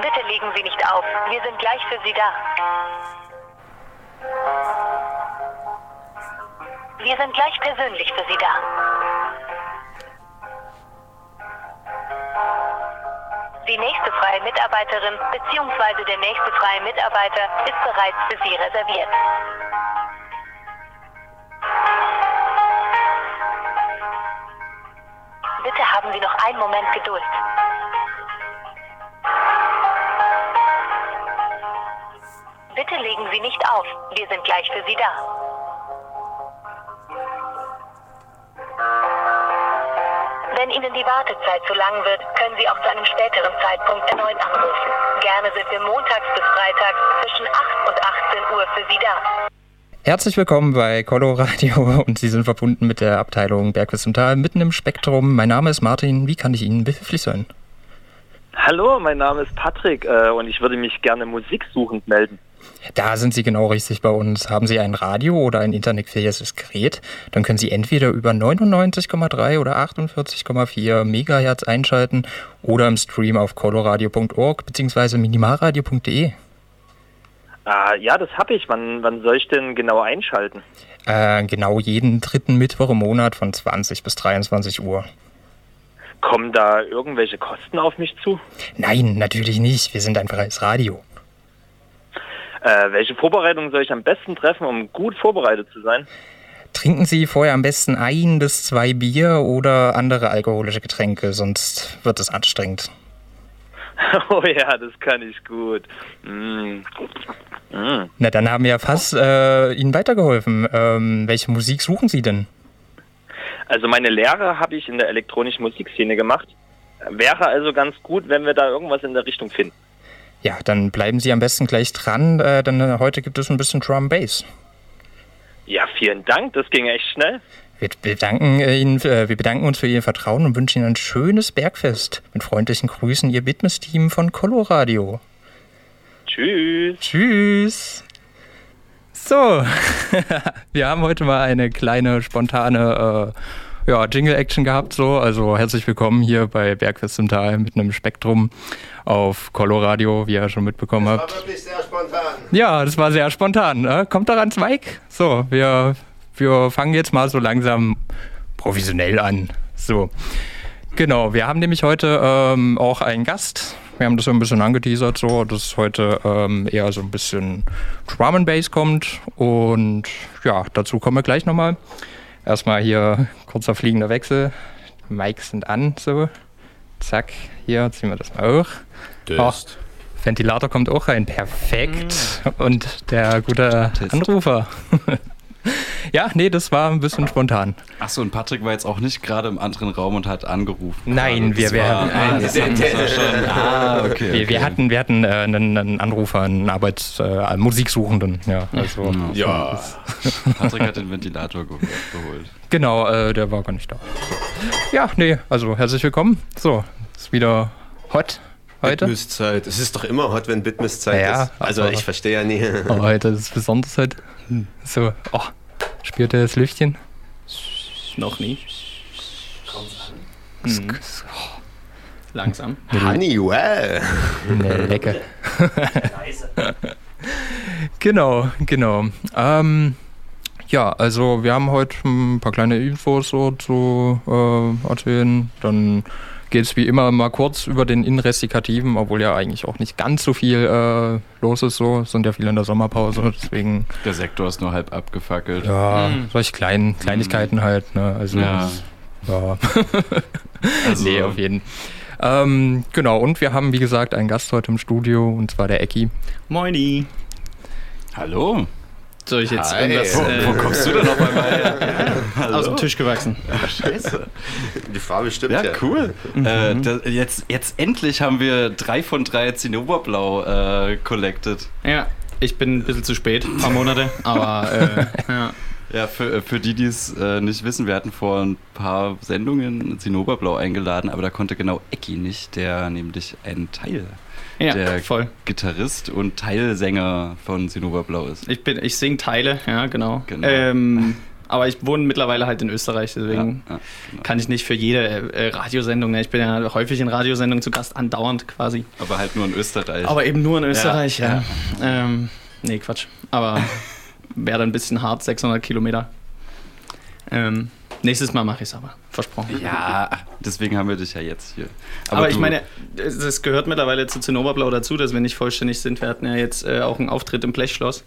Bitte legen Sie nicht auf. Wir sind gleich für Sie da. Wir sind gleich persönlich für Sie da. Die nächste freie Mitarbeiterin bzw. der nächste freie Mitarbeiter ist bereits für Sie reserviert. Wir sind gleich für Sie da. Wenn Ihnen die Wartezeit zu lang wird, können Sie auch zu einem späteren Zeitpunkt erneut anrufen. Gerne sind wir montags bis freitags zwischen 8 und 18 Uhr für Sie da. Herzlich willkommen bei Colo Radio und Sie sind verbunden mit der Abteilung Bergwitz und Tal mitten im Spektrum. Mein Name ist Martin. Wie kann ich Ihnen behilflich sein? Hallo, mein Name ist Patrick äh, und ich würde mich gerne musiksuchend melden. Da sind Sie genau richtig bei uns. Haben Sie ein Radio oder ein internetfähiges Gerät, dann können Sie entweder über 99,3 oder 48,4 Megahertz einschalten oder im Stream auf coloradio.org bzw. minimalradio.de. Ah, ja, das habe ich. Wann, wann soll ich denn genau einschalten? Äh, genau jeden dritten Mittwoch im Monat von 20 bis 23 Uhr. Kommen da irgendwelche Kosten auf mich zu? Nein, natürlich nicht. Wir sind ein freies Radio. Äh, welche Vorbereitung soll ich am besten treffen, um gut vorbereitet zu sein? Trinken Sie vorher am besten ein bis zwei Bier oder andere alkoholische Getränke, sonst wird es anstrengend. oh ja, das kann ich gut. Mm. Mm. Na, dann haben wir ja fast äh, Ihnen weitergeholfen. Ähm, welche Musik suchen Sie denn? Also meine Lehre habe ich in der elektronischen Musikszene gemacht. Wäre also ganz gut, wenn wir da irgendwas in der Richtung finden. Ja, dann bleiben Sie am besten gleich dran, äh, denn äh, heute gibt es ein bisschen Drum Bass. Ja, vielen Dank, das ging echt schnell. Wir bedanken, äh, Ihnen, äh, wir bedanken uns für Ihr Vertrauen und wünschen Ihnen ein schönes Bergfest. Mit freundlichen Grüßen, Ihr Witness-Team von Coloradio. Tschüss. Tschüss. So, wir haben heute mal eine kleine spontane äh, ja, Jingle-Action gehabt. So. Also herzlich willkommen hier bei Bergfest im Tal mit einem Spektrum auf Coloradio, wie ihr schon mitbekommen Das habt. war wirklich sehr spontan. Ja, das war sehr spontan. Ne? Kommt ans Mike. So, wir, wir fangen jetzt mal so langsam professionell an. So. Genau, wir haben nämlich heute ähm, auch einen Gast. Wir haben das so ein bisschen angeteasert, so, dass heute ähm, eher so ein bisschen Drum and Bass kommt. Und ja, dazu kommen wir gleich nochmal. Erstmal hier kurzer fliegender Wechsel. Mics sind an, so. Zack, hier ziehen wir das mal hoch. Döst. Ventilator kommt auch rein. Perfekt. Und der gute Anrufer. ja, nee, das war ein bisschen spontan. Achso, und Patrick war jetzt auch nicht gerade im anderen Raum und hat angerufen. Nein, wir werden- Ah, wir. Ah, okay. Wir, wir hatten, wir hatten äh, einen, einen Anrufer, einen Arbeits-, äh, Musiksuchenden. Ja, also, Ja, Patrick hat den Ventilator ge geholt. Genau, äh, der war gar nicht da. Ja, nee, also herzlich willkommen. So, ist wieder hot heute. Bitmiss-Zeit. Es ist doch immer hot, wenn Bitmiss-Zeit Ja, ist. Also ich verstehe ja nie. Aber heute ist es besonders heute. So, oh, spürt ihr das Lüftchen? Noch nie. Mhm. Langsam. Honeywell. Ne, lecker. genau, genau. Ähm, ja, also wir haben heute ein paar kleine Infos so zu äh, erzählen. Dann geht es wie immer mal kurz über den Inrestikativen, obwohl ja eigentlich auch nicht ganz so viel äh, los ist. So Es sind ja viele in der Sommerpause, deswegen Der Sektor ist nur halb abgefackelt. ja, Mhm. solche kleinen Kleinigkeiten halt. Ne? Also Ja. ja. Also, nee, auf jeden ähm, genau, und wir haben, wie gesagt, einen Gast heute im Studio, und zwar der Ecki. Moini. Hallo. Soll ich jetzt Hi. irgendwas Wo, äh, wo kommst du denn noch bei mir? aus dem Tisch gewachsen? Scheiße. Die Farbe stimmt Ja, ja. cool. Äh, da, jetzt, jetzt endlich haben wir drei von drei Zinnoberblau äh, collected. Ja, ich bin ein bisschen zu spät, ein paar Monate, aber äh, ja. Ja, für, für die, die es äh, nicht wissen, wir hatten vor ein paar Sendungen Zinnoberblau eingeladen, aber da konnte genau Ecki nicht, der nämlich ein Teil ja der voll. Gitarrist und Teilsänger von Zinnoberblau ist. Ich bin, ich singe Teile, ja genau. Genau. Ähm, Aber ich wohne mittlerweile halt in Österreich, deswegen Ja, ja, genau. kann ich nicht für jede äh, Radiosendung, ne? ich bin ja häufig in Radiosendungen zu Gast, andauernd quasi. Aber halt nur in Österreich. Aber eben nur in Österreich, ja. ja. Ähm, nee, Quatsch. Aber wäre dann ein bisschen hart, 600 Kilometer. Ähm, nächstes Mal mache ich es aber, versprochen. ja, deswegen haben wir dich ja jetzt hier. Aber, ich du- meine, es gehört mittlerweile zu Zinnoberblau dazu, dass wir nicht vollständig sind. Wir hatten ja jetzt äh, auch einen Auftritt im Blechschloss.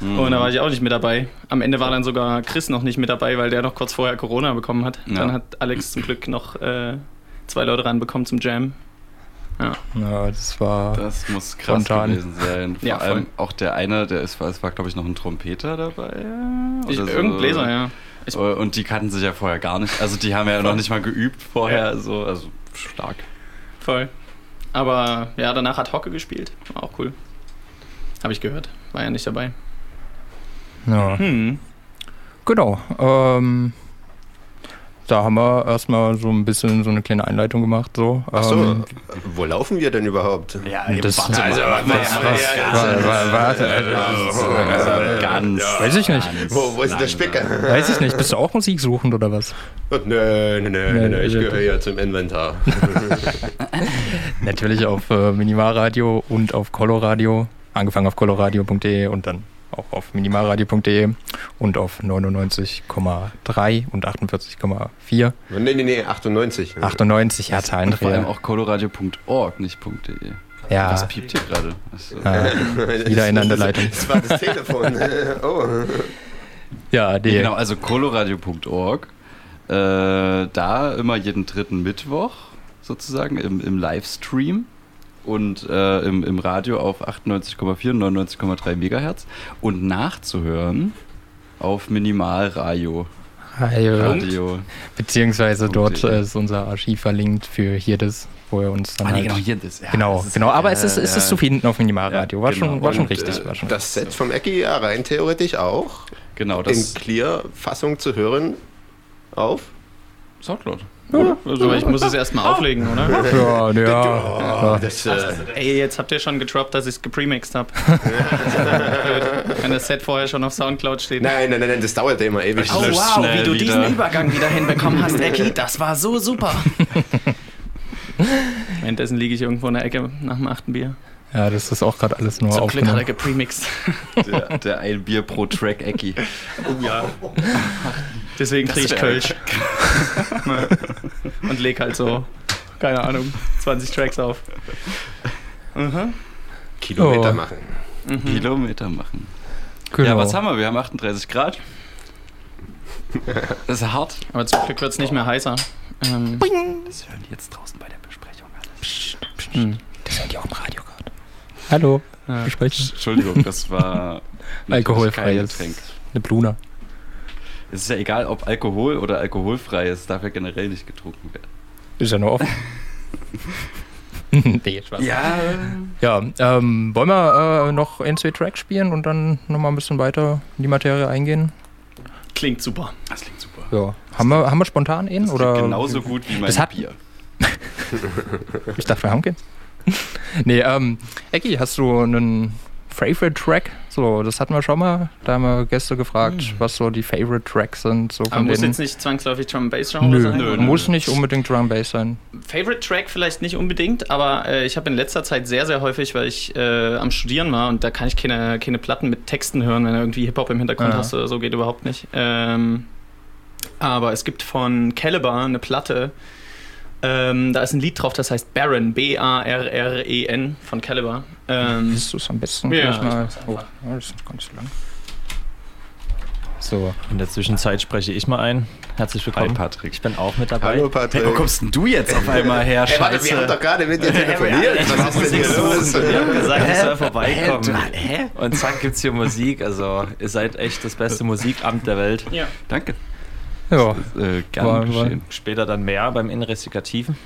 Und da war ich auch nicht mit dabei. Am Ende war dann sogar Chris noch nicht mit dabei, weil der noch kurz vorher Corona bekommen hat. Ja. Dann hat Alex zum Glück noch äh, zwei Leute ranbekommen zum Jam. Ja. Ja, das war. Das muss krass Spontan. gewesen sein. Vor Ja, voll. allem auch der eine, der ist, es war, glaube ich, noch ein Trompeter dabei. Ich, oder so. Irgendein Bläser, ja. Ich, Und die kannten sich ja vorher gar nicht. Also die haben ja noch nicht mal geübt vorher. So, also stark. voll. Aber ja, danach hat Hocke gespielt. War auch cool. Habe ich gehört. War ja nicht dabei. Ja. Hm. Genau. Ähm, da haben wir erstmal so ein bisschen so eine kleine Einleitung gemacht. So. Achso, Ähm, wo laufen wir denn überhaupt? Ja, das, warte also, mal. was, was, was, was, was, Also ganz. Weiß ich nicht. Wo, wo ist der Spicker? Weiß ich nicht. Bist du auch musiksuchend oder was? Nö, nö, nö, nö, ich Nee, gehöre ja zum Inventar. Natürlich auf äh, Minimalradio und auf Coloradio. Angefangen auf coloradio.de und dann auch auf minimalradio.de und auf 99,3 und 48,4. nee, nee, nee, 98. 98, ja, Und vor allem auch coloradio.org, nicht .de. Ja, Was piept hier gerade? Äh, wieder in der Leitung. Das war das Telefon. oh. Ja, die, Genau, also coloradio.org. Äh, da immer jeden dritten Mittwoch sozusagen im, im Livestream und äh, im, im Radio auf 98,4 und 99,3 Megahertz und nachzuhören auf Minimalradio. Radio. Radio. Beziehungsweise dort Punkt.de. äh, ist unser Archiv verlinkt für hier das, wo ihr uns dann Ah, nee, halt genau, hier das. Ja, Genau, das ist- genau. Aber es ist, äh, es ist zu finden auf Minimalradio. War Ja, schon, genau. war schon Und, richtig. äh, War schon das Set vom Ecki ja rein theoretisch auch Genau, in das Clear-Fassung zu hören auf. Soundcloud. Also ich muss es erstmal auflegen, oder? ja, ja. Oh, das, äh, Ey, jetzt habt ihr schon getroppt, dass ich es gepremixed habe. Wenn das Set vorher schon auf Soundcloud steht. nein, nein, nein, nein, das dauert ja immer ewig. Oh wow, schnell wie du wieder. diesen Übergang wieder hinbekommen hast, Ecki. Das war so super. Währenddessen liege ich irgendwo in der Ecke nach dem achten Bier. ja, das ist auch gerade alles nur Zum Glück hat er gepremixed. Der, der ein Bier pro Track Ecki. Oh ja. Deswegen kriege ich Kölsch. Und leg halt so, keine Ahnung, 20 Tracks auf. Mhm. Kilometer Oh. machen. Kilometer machen. Genau. Ja, was haben wir? Wir haben 38 Grad. Das ist hart. Aber zum Glück wird es nicht mehr heißer. Ähm, Das hören die jetzt draußen bei der Besprechung alles. hm. Das hört ihr auch im Radio gerade. Hallo, Ja. Entschuldigung, das war Alkoholfreies. Getränk. Eine Bluna. Es ist ja egal, ob Alkohol oder alkoholfrei ist, darf ja generell nicht getrunken werden. Ist ja nur offen. nee, Spaß. Ja, Ja, ähm, wollen wir äh, noch ein, zwei Tracks spielen und dann nochmal ein bisschen weiter in die Materie eingehen? Klingt super. das klingt super. Ja. Haben wir, haben wir spontan einen? Das oder? klingt genauso gut wie mein Das hat- Bier. Ich dachte, wir haben keinen. nee, ähm, Ecki, hast du einen Favorite Track? So, das hatten wir schon mal. Da haben wir Gäste gefragt, was so die Favorite Tracks sind. So Aber muss jetzt nicht zwangsläufig Drum and Bass Genre Nö, sein? nö, oder? muss nicht unbedingt Drum Bass sein. Favorite Track vielleicht nicht unbedingt, aber äh, ich habe in letzter Zeit sehr, sehr häufig, weil ich äh, am Studieren war und da kann ich keine, keine Platten mit Texten hören, wenn du irgendwie Hip-Hop im Hintergrund Ja. hast oder so, geht überhaupt nicht. Ähm, aber es gibt von Caliber eine Platte, ähm, da ist ein Lied drauf, das heißt Baron, B-A-R-R-E-N E von Caliber. Ähm, Ist es am besten Ja, gleich mal. ich mach's Oh, das ist ganz lang. So, In der Zwischenzeit spreche ich mal ein. Herzlich Hi willkommen. Patrick. Ich bin auch mit dabei. Hallo Patrick. Hey, wo kommst denn du jetzt auf einmal her? Hey, warte, wir haben doch gerade mit dir telefoniert. Was ist denn hier los? Ich habe gesagt, ich soll vorbeikommen. Hä? Und zack gibt's hier Musik. Also ihr seid echt das beste Musikamt der Welt. ja. Danke. Ja, Äh, gern War-. Später dann mehr beim Investigativen.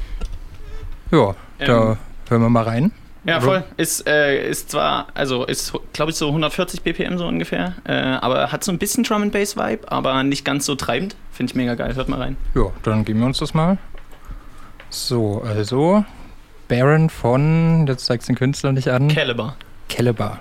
ja, da Ähm. hören wir mal rein. Ja, voll. Ist, äh, ist zwar, also ist, glaube ich, so 140 BPM so ungefähr, äh, aber hat so ein bisschen Drum and Bass Vibe, aber nicht ganz so treibend. Finde ich mega geil. Hört mal rein. Ja, dann geben wir uns das mal. So, also Baron von, jetzt zeigst du den Künstler nicht an, Caliber. Caliber.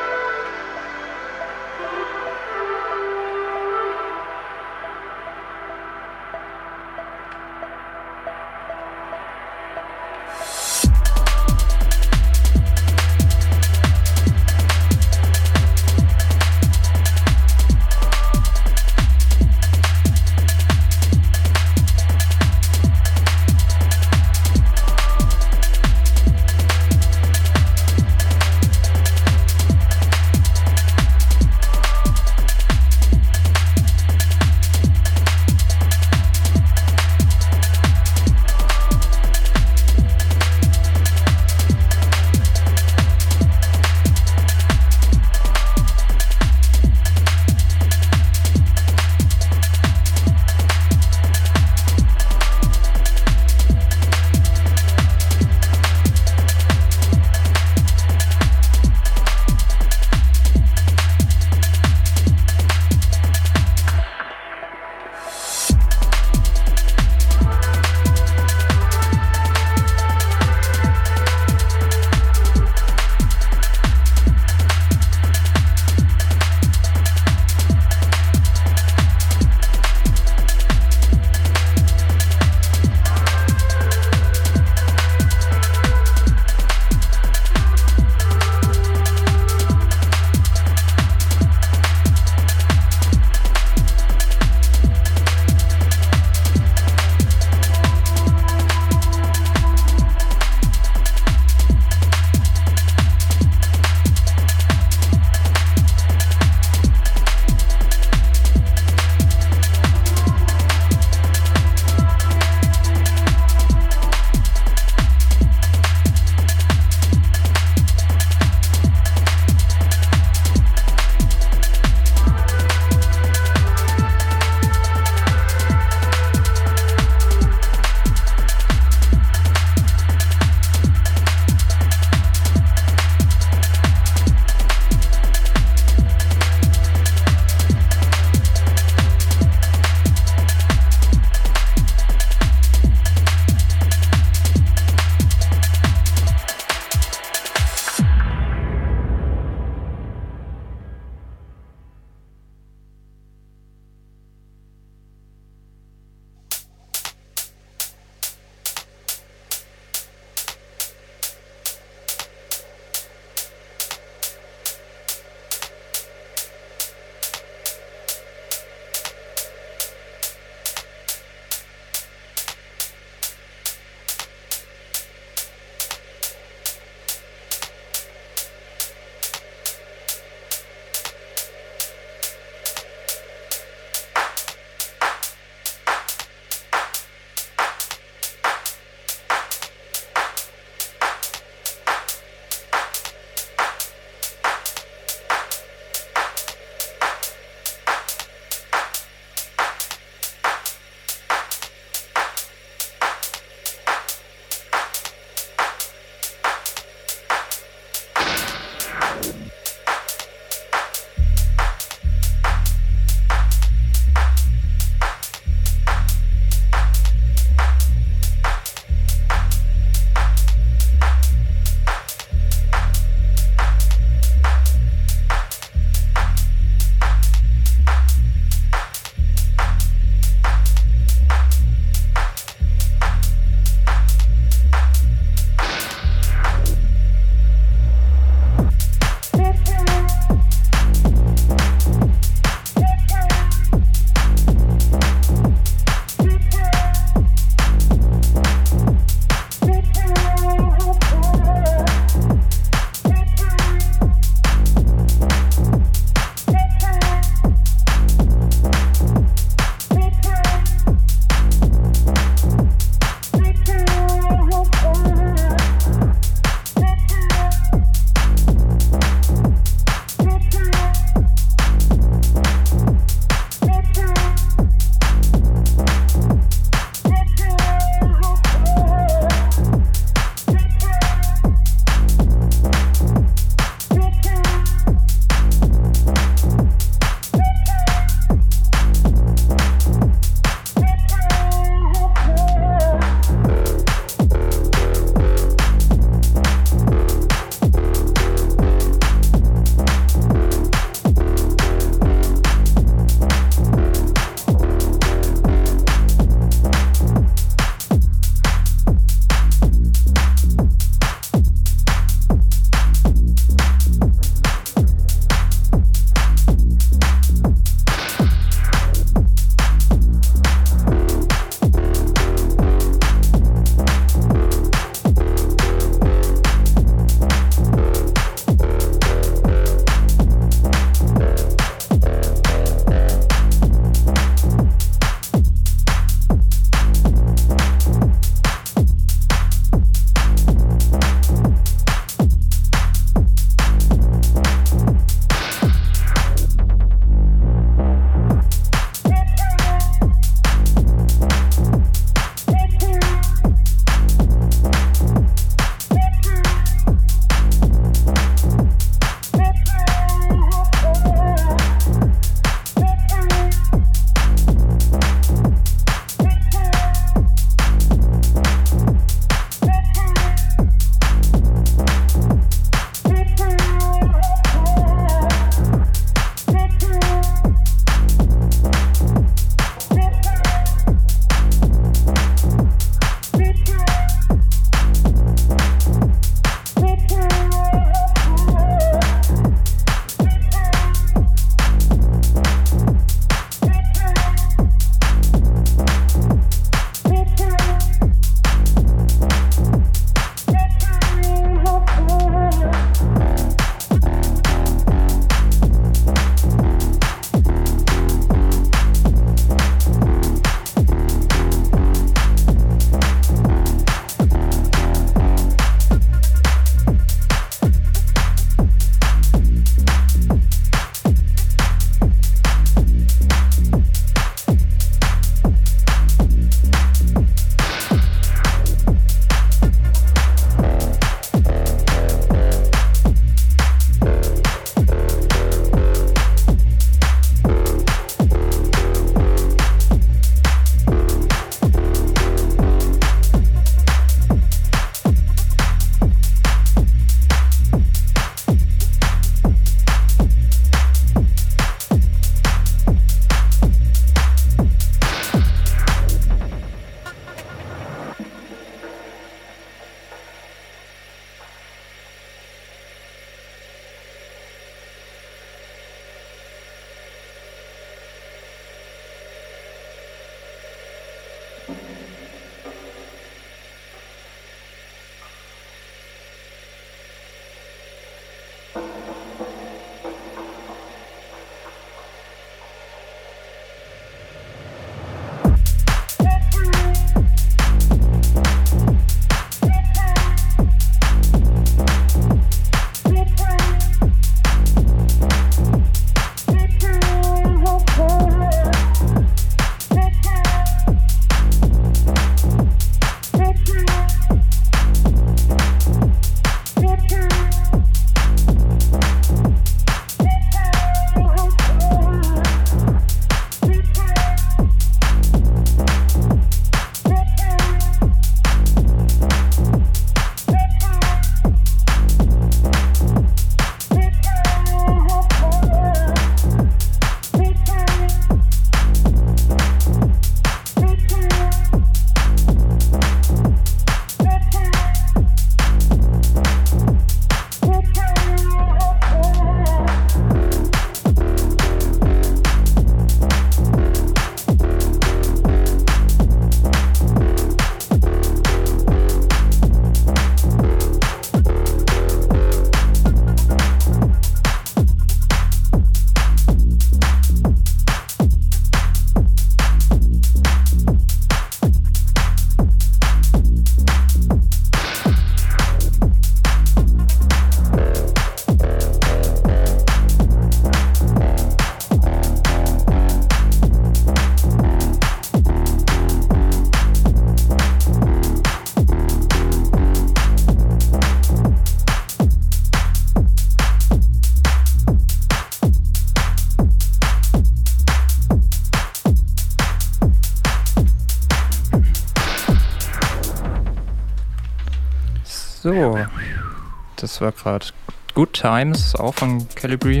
Das war gerade Good Times, auch von Calibri.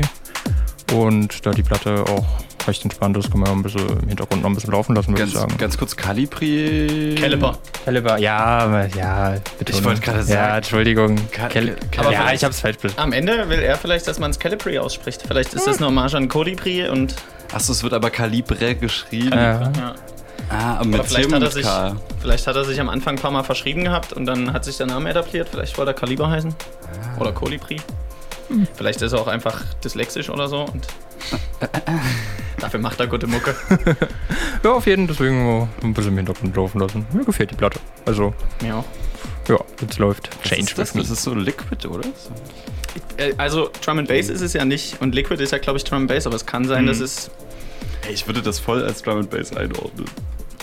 Und da die Platte auch recht entspannt ist, kann man ein bisschen im Hintergrund noch ein bisschen laufen lassen, würde ich Ganz, sagen. ganz kurz, Calibri. Caliber. Caliber, ja, aber- ja, bitte. Ich wollte gerade Ja, sagen. Entschuldigung. Cal- Cal Cal- ja, ich hab's falsch bestimmt. Am Ende will er vielleicht, dass man es Calipri ausspricht. Vielleicht ist das eine Hommage an Colibri und Achso, es wird aber Calibre geschrieben. Ja. Ah, Aber mit vielleicht Tim hat, er sich, K. vielleicht hat er sich am Anfang ein paar Mal verschrieben gehabt und dann hat sich der Name etabliert. Vielleicht wollte er Kaliber heißen. Ah. Oder Kolibri. Vielleicht ist er auch einfach dyslexisch oder so und dafür macht er gute Mucke. Ja, auf jeden Fall deswegen ein bisschen im Hintergrund laufen lassen. Mir gefällt die Platte. Also, Mir auch. ja, jetzt läuft Was Change ist das? Das ist so Liquid, oder? So. Äh, Also Drum and Bass ist es ja nicht und Liquid ist ja glaube ich Drum and Bass, aber es kann sein, Mhm. dass es Hey, ich würde das voll als Drum and Bass einordnen.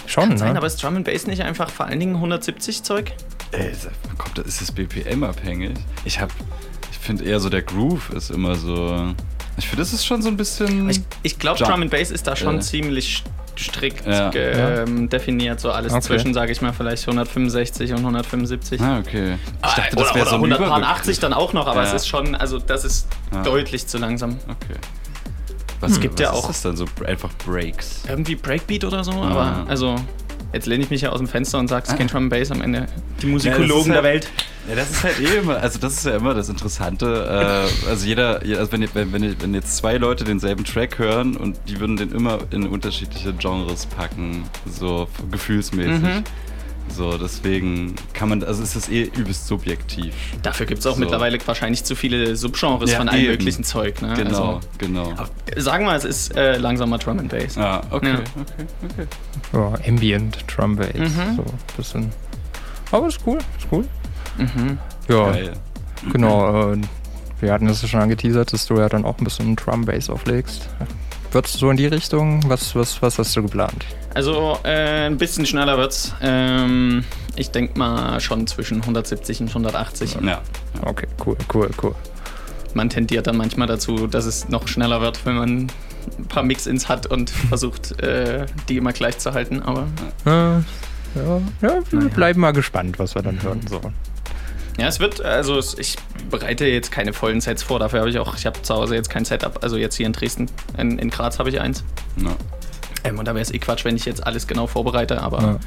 Schon, sein, ne? aber ist Drum and Bass nicht einfach vor allen Dingen 170 Zeug? Ey, kommt, ist das BPM abhängig? Ich hab, ich finde eher so der Groove ist immer so. Ich finde, das ist schon so ein bisschen. Ich, ich glaube. Drum and Bass ist da schon Ja. ziemlich strikt Ja. ge- Ja. ähm, definiert, so alles Okay. zwischen, sage ich mal, vielleicht 165 und 175. ah, okay. Ich dachte, oder, das wäre so ein 180 Überbegriff. dann auch noch, aber Ja. es ist schon, also das ist Ja. deutlich zu langsam. Okay. Was, Es gibt was ja ist auch- das dann so? Einfach Breaks. Irgendwie Breakbeat oder so, Ah. aber also jetzt lehne ich mich ja aus dem Fenster und sage, es ist kein Ah. Drum and Bass am Ende. Die Ja, Musikologen das ist der halt- Welt. Ja, das ist halt eh immer, also das ist ja immer das Interessante. Äh, also jeder, je- also wenn, wenn, wenn, wenn jetzt zwei Leute denselben Track hören und die würden den immer in unterschiedliche Genres packen, so gefühlsmäßig. Mhm. So, deswegen kann man, also es ist eh übelst subjektiv. Dafür gibt es auch So. mittlerweile wahrscheinlich zu viele Subgenres Ja, von allem möglichen Zeug. Ne? Genau, Also, genau. aber sagen wir, es ist äh, langsamer Drum and Bass. Ah, okay, Ja. okay, okay. Ja, Ambient Drum Bass. Mhm. So ein bisschen. Aber ist cool, ist cool. Mhm. Ja, Geil. genau. Äh, wir hatten es ja schon angeteasert, dass du ja dann auch ein bisschen Drum Bass auflegst. Wird's so in die Richtung? Was, was, was hast du geplant? Also äh, ein bisschen schneller wird's. Ähm, ich denke mal schon zwischen 170 und 180. Ja. Okay, cool, cool, cool. Man tendiert dann manchmal dazu, dass es noch schneller wird, wenn man ein paar Mix-Ins hat und versucht, äh, die immer gleich zu halten. Aber Äh, ja, ja, wir bleiben mal gespannt, was wir dann hören sollen. Ja, es wird, also ich bereite jetzt keine vollen Sets vor. Dafür habe ich auch, ich habe zu Hause jetzt kein Setup. Also jetzt hier in Dresden, in, in Graz habe ich eins. ja. Ähm, und da wäre es eh Quatsch, wenn ich jetzt alles genau vorbereite. Aber Ja.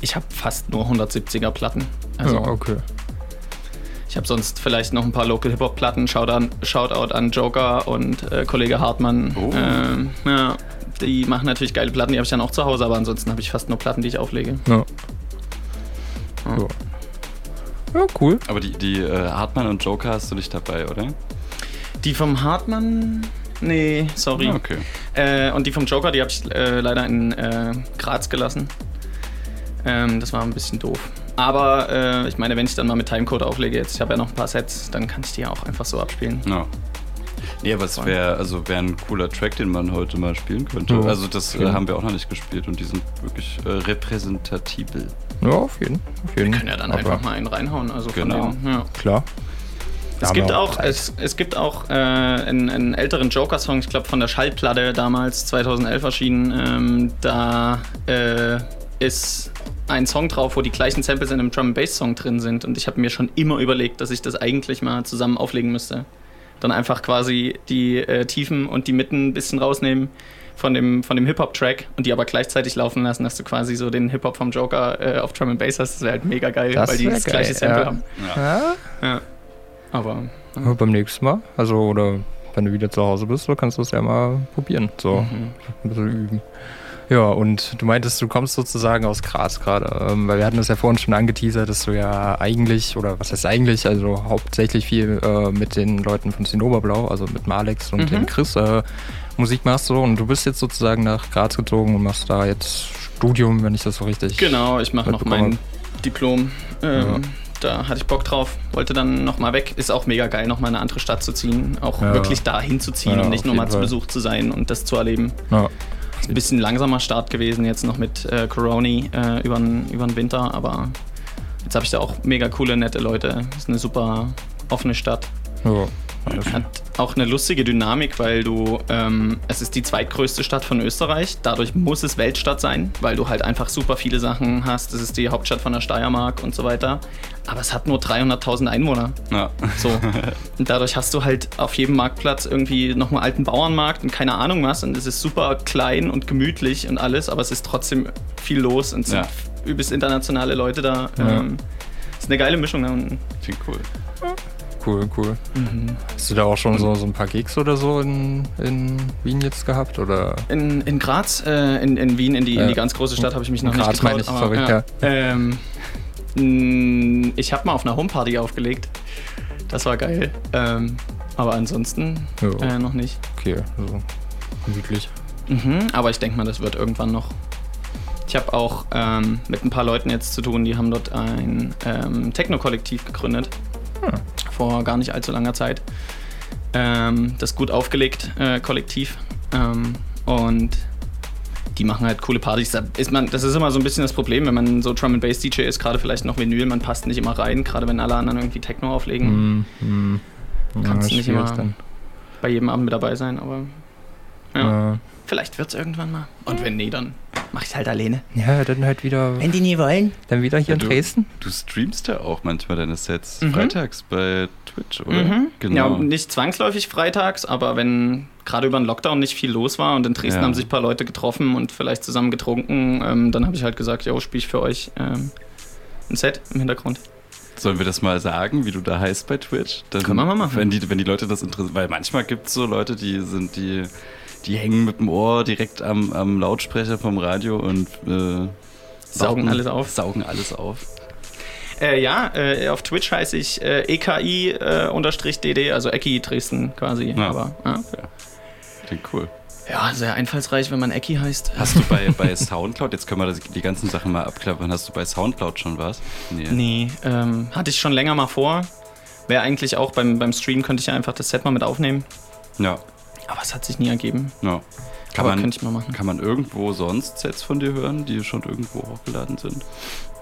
ich habe fast nur 170er Platten. Also ja, okay. Ich habe sonst vielleicht noch ein paar Local Hip Hop Platten. Shoutout an, Shoutout an Joker und äh, Kollege Hartmann. Oh. Ähm, ja, Die machen natürlich geile Platten, die habe ich dann auch zu Hause, aber ansonsten habe ich fast nur Platten, die ich auflege. Ja. So. Ja, cool. Aber die, die äh, Hartmann und Joker hast du nicht dabei, oder? Die vom Hartmann. Nee, sorry. Ah, okay. Äh, und die vom Joker, die habe ich äh, leider in äh, Graz gelassen. Ähm, das war ein bisschen doof. Aber äh, ich meine, wenn ich dann mal mit Timecode auflege, jetzt, ich habe ja noch ein paar Sets, dann kann ich die ja auch einfach so abspielen. Ja. Nee, aber es wäre also wär ein cooler Track, den man heute mal spielen könnte. Ja, also das äh, haben wir auch noch nicht gespielt und die sind wirklich äh, repräsentabil. Ja, auf jeden, auf jeden. Wir können ja dann Aber einfach mal einen reinhauen. Also von Genau. denen, ja. Klar. Es gibt auch, es, es gibt auch äh, einen, einen älteren Joker-Song, ich glaube von der Schallplatte damals, 2011 erschienen. Ähm, da äh, ist ein Song drauf, wo die gleichen Samples in einem Drum Bass Song drin sind. Und ich habe mir schon immer überlegt, dass ich das eigentlich mal zusammen auflegen müsste. Dann einfach quasi die äh, Tiefen und die Mitten ein bisschen rausnehmen von dem, von dem Hip-Hop-Track und die aber gleichzeitig laufen lassen, dass du quasi so den Hip-Hop vom Joker äh, auf Drum and Bass hast. Das wäre halt mega geil, Das weil die das gleiche geil, Sample ja. haben. Ja, Ja. Aber aber beim nächsten Mal, also oder wenn du wieder zu Hause bist, so kannst du es ja mal probieren. So Mhm. ein bisschen üben. Ja, und du meintest, du kommst sozusagen aus Graz gerade, ähm, weil wir hatten das ja vorhin schon angeteasert, dass du ja eigentlich, oder was heißt eigentlich, also hauptsächlich viel äh, mit den Leuten von Zinnoberblau, also mit Malex und Mhm. dem Chris, äh, Musik machst so und du bist jetzt sozusagen nach Graz gezogen und machst da jetzt Studium, wenn ich das so richtig. Genau, ich mache noch mein Diplom. Ähm, Ja. Da hatte ich Bock drauf, wollte dann nochmal weg. Ist auch mega geil, nochmal in eine andere Stadt zu ziehen. Auch Ja. wirklich dahin zu ziehen Ja, und nicht nur mal jeden zu Fall. Besuch zu sein und das zu erleben. Ja. Ist ein bisschen langsamer Start gewesen, jetzt noch mit äh, Coroni äh, über den Winter, aber jetzt habe ich da auch mega coole, nette Leute. Ist eine super offene Stadt. Ja. Hat auch eine lustige Dynamik, weil du, ähm, es ist die zweitgrößte Stadt von Österreich. Dadurch muss es Weltstadt sein, weil du halt einfach super viele Sachen hast. Es ist die Hauptstadt von der Steiermark und so weiter. Aber es hat nur 300.000 Einwohner. Ja. So. Und dadurch hast du halt auf jedem Marktplatz irgendwie noch einen alten Bauernmarkt und keine Ahnung was. Und es ist super klein und gemütlich und alles, aber es ist trotzdem viel los und es Ja. sind übelst internationale Leute da. Ja. Ähm, ist eine geile Mischung. Und Klingt cool. Cool, cool. Mhm. Hast du da auch schon so, so ein paar Gigs oder so in, in Wien jetzt gehabt? Oder? In, in Graz, äh, in, in Wien, in die, in die ganz große Stadt habe ich mich noch In nicht Graz getraut. meine ich, aber, sorry, ja. ja. Ähm, ich habe mal auf einer Homeparty aufgelegt. Das war geil. Ähm, aber ansonsten äh, noch nicht. Okay, also gemütlich. Mhm, aber ich denke mal, das wird irgendwann noch. Ich habe auch ähm, mit ein paar Leuten jetzt zu tun, die haben dort ein ähm, Techno-Kollektiv gegründet. Hm. Vor gar nicht allzu langer Zeit. Ähm, das gut aufgelegt äh, Kollektiv. Ähm, und die machen halt coole Partys. Da ist man, das ist immer so ein bisschen das Problem, wenn man so Drum and Bass DJ ist, gerade vielleicht noch Vinyl, man passt nicht immer rein, gerade wenn alle anderen irgendwie Techno auflegen. Hm, hm. Kannst du nicht immer dann. bei jedem Abend mit dabei sein, aber ja, Ja. Vielleicht wird's irgendwann mal. Und wenn nee, dann mach ich's halt alleine. ja, dann halt wieder, Wenn die nie wollen. dann wieder hier Ja, in du- Dresden. Du streamst ja auch manchmal deine Sets Mhm. freitags bei Twitch, oder? Mhm. Genau. Ja, nicht zwangsläufig freitags, aber wenn gerade über den Lockdown nicht viel los war und in Dresden Ja. haben sich ein paar Leute getroffen und vielleicht zusammen getrunken, ähm, dann habe ich halt gesagt, jo, spiel ich für euch ähm, ein Set im Hintergrund. Sollen wir das mal sagen, wie du da heißt bei Twitch? Dann, Können wir mal machen. Wenn die, wenn die Leute das interessieren. Weil manchmal gibt es so Leute, die sind die, die hängen mit dem Ohr direkt am, am Lautsprecher vom Radio und äh, Saugen alles auf. Saugen alles auf. Äh, ja, äh, auf Twitch heiße ich äh, EKI-DD, also Ecki Dresden quasi. Ja. Aber, ja. Klingt cool. ja, sehr einfallsreich, wenn man Ecki heißt. Hast du bei, bei Soundcloud, jetzt können wir das, die ganzen Sachen mal abklappern, hast du bei Soundcloud schon was? Nee. Nee, ähm, hatte ich schon länger mal vor. Wäre eigentlich auch beim, beim Stream, könnte ich ja einfach das Set mal mit aufnehmen. Ja, Aber es hat sich nie ergeben. ja. Kann Aber man, könnte ich mal machen. kann man irgendwo sonst Sets von dir hören, die schon irgendwo hochgeladen sind?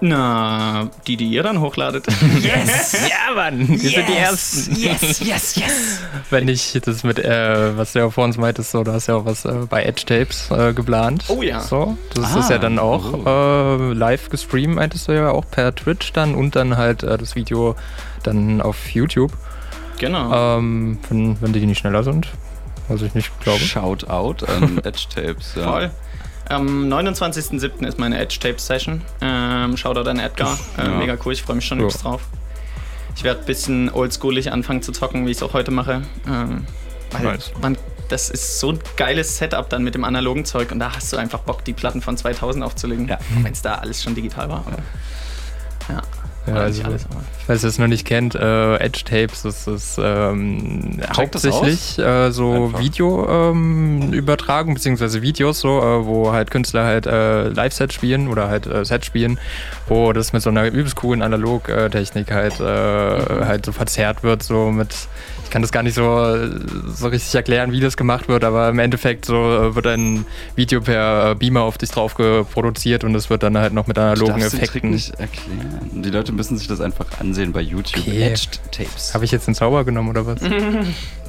Na, die, die ihr dann hochladet. Ja, Mann, wir sind die Ersten. Yes, yes, yes. Wenn ich das mit, äh, was du ja vor uns meintest, so, du hast ja auch was äh, bei Edge Tapes äh, geplant. Oh ja. So, das Ah, ist ja dann auch oh. äh, live gestreamt, meintest du ja auch per Twitch dann und dann halt äh, das Video dann auf YouTube. Genau. Ähm, wenn, wenn die nicht schneller sind, was ich nicht glaube. Shout out an Edge Tapes. Ja. Voll. Am 29.07. ist meine Edge Tape Session. Ähm, Shoutout an Edgar. Äh, Ja. Mega cool, ich freue mich schon Ja. übelst drauf. Ich werde ein bisschen oldschoolig anfangen zu zocken, wie ich es auch heute mache. Ähm, weil Nice. man das ist so ein geiles Setup dann mit dem analogen Zeug und da hast du einfach Bock, die Platten von 2000 aufzulegen, Ja. wenn es da alles schon digital war. Ja. Ja, also, alles, falls ihr es noch nicht kennt, äh, Edge Tapes, das ist ähm, Check das hauptsächlich äh, so. Video-Übertragung, beziehungsweise Videos, so, äh, wo halt Künstler halt äh, Live-Sets spielen oder halt äh, Sets spielen, wo das mit so einer übelst coolen Analog-Technik halt, äh, halt so verzerrt wird, so mit. Ich kann das gar nicht so, so richtig erklären, wie das gemacht wird, aber im Endeffekt so äh, wird ein Video per äh, Beamer auf dich drauf produziert und es wird dann halt noch mit Du analogen darfst den Trick Effekten. nicht erklären. Die Leute müssen sich das einfach ansehen bei YouTube. Okay. Edged Tapes. Habe ich jetzt den Zauber genommen oder was?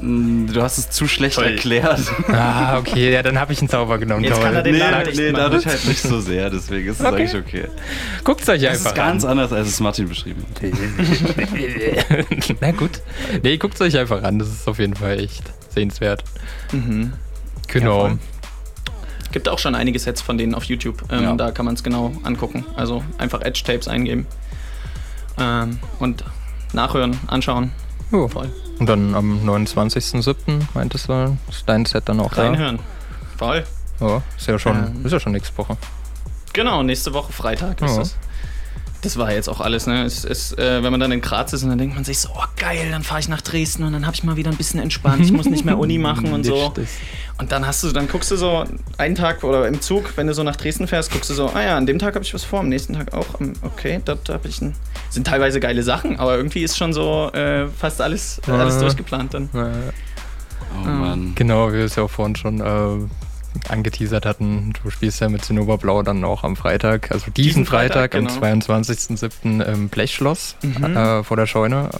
Mm, Du hast es zu schlecht Toll. erklärt. ah, okay, ja, dann habe ich einen Zauber genommen. Jetzt toll. kann er den nee, Laden nee dadurch halt nicht so sehr, deswegen ist es Okay. eigentlich okay. Guckt euch Das einfach ist ganz anders, als es Martin beschrieben hat. an. Na gut. Nee, guckt euch einfach an. Das ist auf jeden Fall echt sehenswert. Mhm. Genau. voll. Gibt auch schon einige Sets von denen auf YouTube. Ähm, Ja. Da kann man es genau angucken. Also einfach Edge Tapes eingeben. Ähm, und nachhören, anschauen, Jo. voll. Und dann am 29.07. meintest du, ist dein Set dann auch Reinhören. Voll. da? Ja, ist ja schon, Ähm. ist ja schon nächste Woche. Genau, nächste Woche Freitag ist Ja. das. Das war jetzt auch alles, ne? Es ist, äh, wenn man dann in Graz ist und dann denkt man sich so, oh geil, dann fahre ich nach Dresden und dann habe ich mal wieder ein bisschen entspannt. Ich muss nicht mehr Uni machen und so. Und dann hast du, dann guckst du so einen Tag oder im Zug, wenn du so nach Dresden fährst, guckst du so, ah ja, an dem Tag habe ich was vor, am nächsten Tag auch. Okay, dort habe ich ein. Sind teilweise geile Sachen, aber irgendwie ist schon so äh, fast alles, äh, alles durchgeplant dann. Oh Mann. Genau, wie wir es ja auch vorhin schon äh, angeteasert hatten. Du spielst ja mit Zinnober Blau dann auch am Freitag, also diesen, Diesen Freitag, Freitag, am genau. 22.07. im Blechschloss Mhm. äh, vor der Scheune.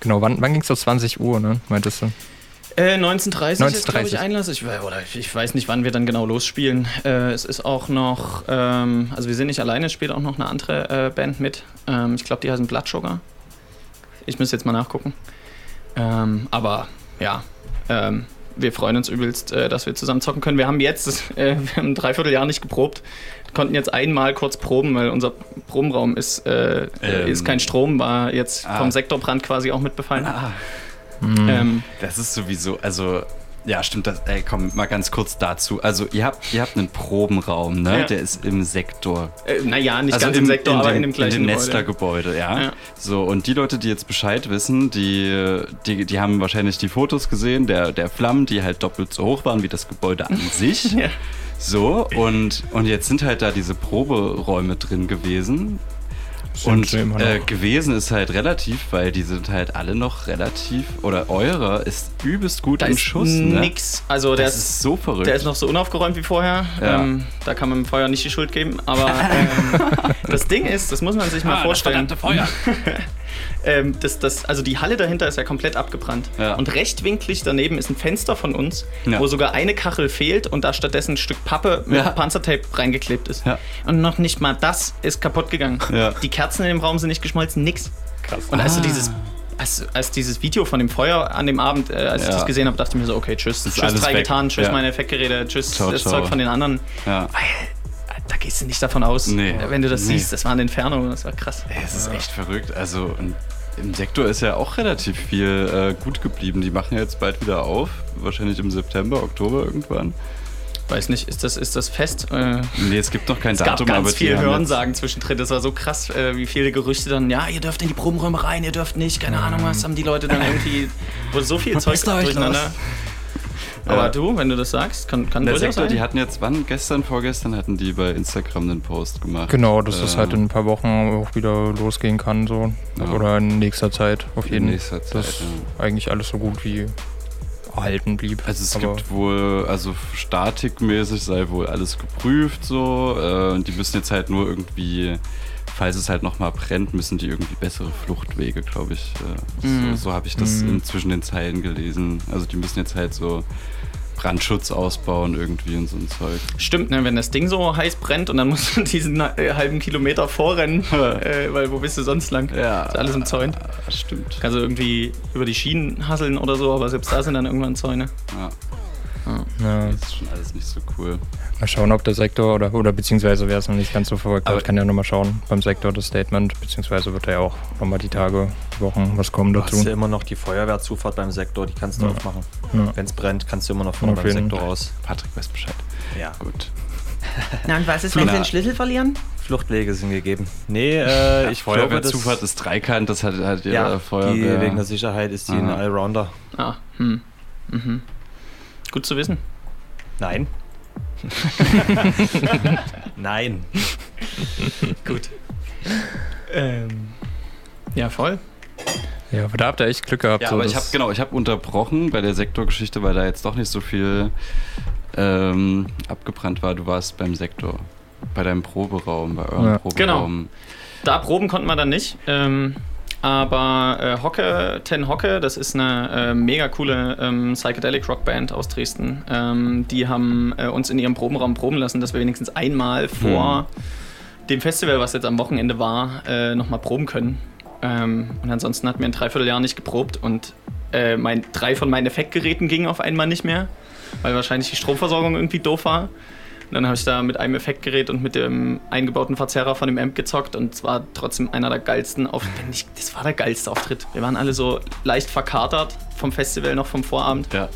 Genau, wann, wann ging es so 20 Uhr, ne? Meintest du? Äh, 1930 ist, glaube ich, 19:30. Einlass. Ich, oder ich, ich weiß nicht, wann wir dann genau losspielen. Äh, es ist auch noch, ähm, also wir sind nicht alleine, es spielt auch noch eine andere äh, Band mit. Ähm, ich glaube, die heißen Blood Sugar. Ich muss jetzt mal nachgucken. Ähm, aber ja, ähm, wir freuen uns übelst, äh, dass wir zusammen zocken können. Wir haben jetzt, äh, wir haben ein Dreivierteljahr nicht geprobt. konnten jetzt einmal kurz proben, weil unser Probenraum ist, äh, Ähm. ist kein Strom, war jetzt Ah. vom Sektorbrand quasi auch mit befallen. Ah, Ähm, das ist sowieso, also ja, stimmt das. Ey, komm, mal ganz kurz dazu. Also ihr habt, ihr habt einen Probenraum, ne? Ja. Der ist im Sektor. äh, naja, nicht also ganz im, Sektor, aber in dem gleichen in dem Gebäude. Nestler-Gebäude, ja. Ja. So, und die Leute, die jetzt Bescheid wissen, die, die, die haben wahrscheinlich die Fotos gesehen, der, der Flammen, die halt doppelt so hoch waren wie das Gebäude an sich. Ja. So, und, und jetzt sind halt da diese Proberäume drin gewesen. Sind Und sie immer noch. äh, gewesen ist halt relativ, weil die sind halt alle noch relativ, oder eure ist übelst gut Da im ist Schuss, ne? nix. Also der Das ist, ist so verrückt. der ist noch so unaufgeräumt wie vorher. Ja. Ähm, da kann man dem Feuer nicht die Schuld geben. Aber ähm, das Ding ist, das muss man sich Ah, mal vorstellen. Feuer. ähm, das, das, also die Halle dahinter ist ja komplett abgebrannt. Ja. Und rechtwinklig daneben ist ein Fenster von uns, Ja. wo sogar eine Kachel fehlt und da stattdessen ein Stück Pappe mit Ja. Panzertape reingeklebt ist. Und noch nicht mal das ist kaputt gegangen. Die Kerzen in dem Raum sind nicht geschmolzen, nix. Krass. Und als, du Ah. dieses, als, als dieses Video von dem Feuer an dem Abend, äh, als ich Ja. das gesehen habe, dachte ich mir so, okay, tschüss, ist tschüss, drei weg. Gitarren, tschüss, Ja. meine Effektgeräte, tschüss, Ciao, das ciao. Zeug von den anderen. Ja. Weil da gehst du nicht davon aus, Nee. wenn du das Nee. siehst, das war eine Entfernung, das war krass. Es ist echt verrückt. Also im Sektor ist ja auch relativ viel äh, gut geblieben. Die machen jetzt bald wieder auf. Wahrscheinlich im September, Oktober irgendwann. Weiß nicht, ist das, ist das fest? Äh, Nee, es gibt noch kein es gab Datum, ganz aber die viel Hörensagen zwischendrin. Das war so krass, äh, wie viele Gerüchte dann, ja, ihr dürft in die Probenräume rein, ihr dürft nicht, keine Ahnung was, haben die Leute dann irgendwie, wurde so viel Zeug durcheinander. Aber Ja. du, wenn du das sagst, kann, kann Sektor, sein. die hatten jetzt, wann? Gestern, vorgestern hatten die bei Instagram einen Post gemacht. Genau, dass Äh, halt in ein paar Wochen auch wieder losgehen kann, so. Ja. Oder in nächster Zeit auf jeden In nächster Zeit, Dass eigentlich alles so gut wie erhalten blieb. Also es gibt wohl, also statikmäßig sei wohl alles geprüft so. Äh, und die müssen jetzt halt nur irgendwie, falls es halt nochmal brennt, müssen die irgendwie bessere Fluchtwege, glaube ich. Äh, Mhm. So, so habe ich das Mhm. in, zwischen den Zeilen gelesen. Also die müssen jetzt halt so Brandschutz ausbauen irgendwie und so ein Zeug. Stimmt, ne, wenn das Ding so heiß brennt und dann musst du diesen äh, halben Kilometer vorrennen, äh, weil wo bist du sonst lang? Ja. Ist alles im Zäun. Stimmt. Kannst du irgendwie über die Schienen hasseln oder so, aber selbst da sind dann irgendwann Zäune. Ja. Ja. Das ist schon alles nicht so cool. Mal schauen, ob der Sektor oder, oder beziehungsweise wer es noch nicht ganz so verfolgt Aber- hat, kann ja nochmal schauen beim Sektor das Statement, beziehungsweise wird ja auch nochmal die Tage, die Wochen was kommen Du dazu. hast ja immer noch die Feuerwehrzufahrt beim Sektor, die kannst du Ja. aufmachen. Ja. Wenn es brennt, kannst du immer noch vorne beim Sektor raus. Patrick weiß Bescheid. Ja. Gut. Na, und was ist, wenn sie den Schlüssel verlieren? Fluchtwege sind gegeben. Nee, äh, ich glaube, das, Feuerwehrzufahrt ist dreikant, das hat, hat ja, Feuerwehr. die, wegen der Sicherheit ist die ein Aha. Allrounder. Ah, hm. Mhm. Gut zu wissen. Nein. Nein. Gut. Ähm, ja, voll. Ja, aber da habt ihr echt Glück gehabt. Ja, so aber ich habe genau, ich habe unterbrochen bei der Sektorgeschichte, weil da jetzt doch nicht so viel ähm, abgebrannt war. Du warst beim Sektor, bei deinem Proberaum, bei eurem Ja. Proberaum. Da proben konnten wir dann nicht. Ähm, aber äh, Hocke, Ten Hocke, das ist eine äh, mega coole ähm, Psychedelic Rock Band aus Dresden. Ähm, die haben äh, uns in ihrem Probenraum proben lassen, dass wir wenigstens einmal vor dem Festival, was jetzt am Wochenende war, äh, nochmal proben können. Ähm, und ansonsten hatten wir ein Dreivierteljahr nicht geprobt und äh, mein, drei von meinen Effektgeräten gingen auf einmal nicht mehr, weil wahrscheinlich die Stromversorgung irgendwie doof war. Und dann habe ich da mit einem Effektgerät und mit dem eingebauten Verzerrer von dem Amp gezockt und es war trotzdem einer der geilsten Auftritte. Das war der geilste Auftritt. Wir waren alle so leicht verkatert vom Festival, noch vom Vorabend Ja,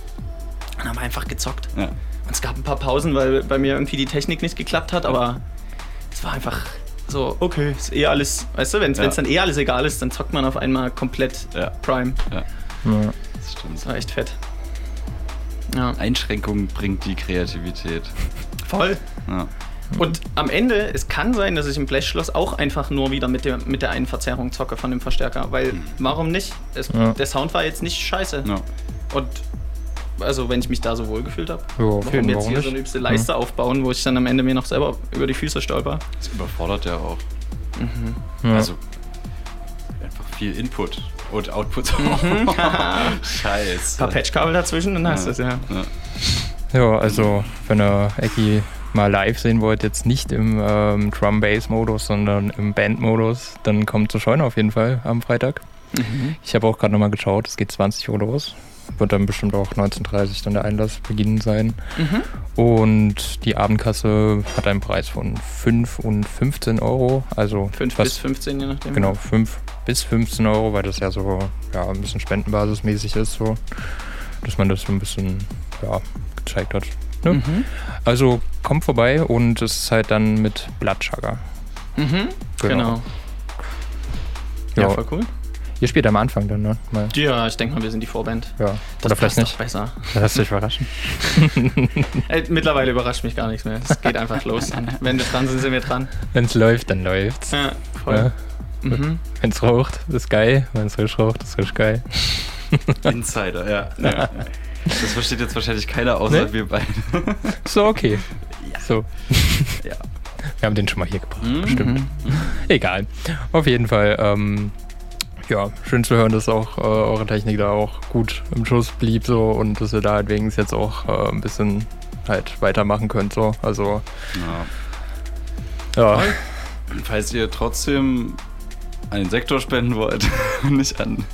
und haben einfach gezockt. ja. Und es gab ein paar Pausen, weil bei mir irgendwie die Technik nicht geklappt hat, aber es war einfach so, okay, ist eh alles, weißt du, wenn es Ja. dann eh alles egal ist, dann zockt man auf einmal komplett Ja. Prime. Ja. Das stimmt. Das war echt fett. Ja, Einschränkung bringt die Kreativität. Voll. Ja. Und am Ende, es kann sein, dass ich im Blechschloss auch einfach nur wieder mit der, mit der einen Verzerrung zocke von dem Verstärker, weil warum nicht? Es, Ja. Der Sound war jetzt nicht scheiße. Ja. Und also, wenn ich mich da so wohl gefühlt habe, Ja, warum jeden jetzt Fall hier nicht. so eine übste Leiste aufbauen, wo ich dann am Ende mir noch selber über die Füße stolper? Das überfordert ja auch. Ja. Also einfach viel Input und Output. Mhm. Scheiße. Ein paar Patchkabel dazwischen, dann hast du es ja. Ja. Also wenn ihr Ecki mal live sehen wollt, jetzt nicht im ähm, Drum-Bass-Modus, sondern im Band-Modus, dann kommt zur Scheune auf jeden Fall am Freitag. Ich habe auch gerade nochmal geschaut, es geht 20 Uhr los. Wird dann bestimmt auch 19.30 dann der Einlass beginnen sein. Und die Abendkasse hat einen Preis von 5 und 15 Euro. Also 5 was- bis 15, je nachdem. Genau, 5 bis 15 Euro, weil das ja so ja, ein bisschen spendenbasismäßig ist, so, dass man das so ein bisschen ja, gezeigt hat. Ne? Mhm. Also kommt vorbei und es ist halt dann mit Blood Sugar. Mhm. Genau. Ja, Ja. voll cool. Ihr spielt am Anfang dann, ne? Mal, Ja, ich denke mal, wir sind die Vorband. ja. Das Oder vielleicht passt nicht. besser. Lass dich überraschen. Ey, mittlerweile überrascht mich gar nichts mehr. Es geht einfach los. Wenn wir dran sind, sind wir dran. Wenn es läuft, dann läuft's. Ja, voll. Ja. Mhm. Wenn es raucht, ist geil. Wenn es frisch raucht, ist frisch geil. Insider, ja. ja. Das versteht jetzt wahrscheinlich keiner außer Nee? wir beide. So, okay. So. Ja. Wir haben den schon mal hier gebracht, Mhm. bestimmt. Egal. Auf jeden Fall, ähm, ja, schön zu hören, dass auch äh, eure Technik da auch gut im Schuss blieb so und dass ihr da halt wenigstens jetzt auch äh, ein bisschen halt weitermachen könnt so. Also, Ja. ja. Falls ihr trotzdem an den Sektor spenden wollt und nicht an,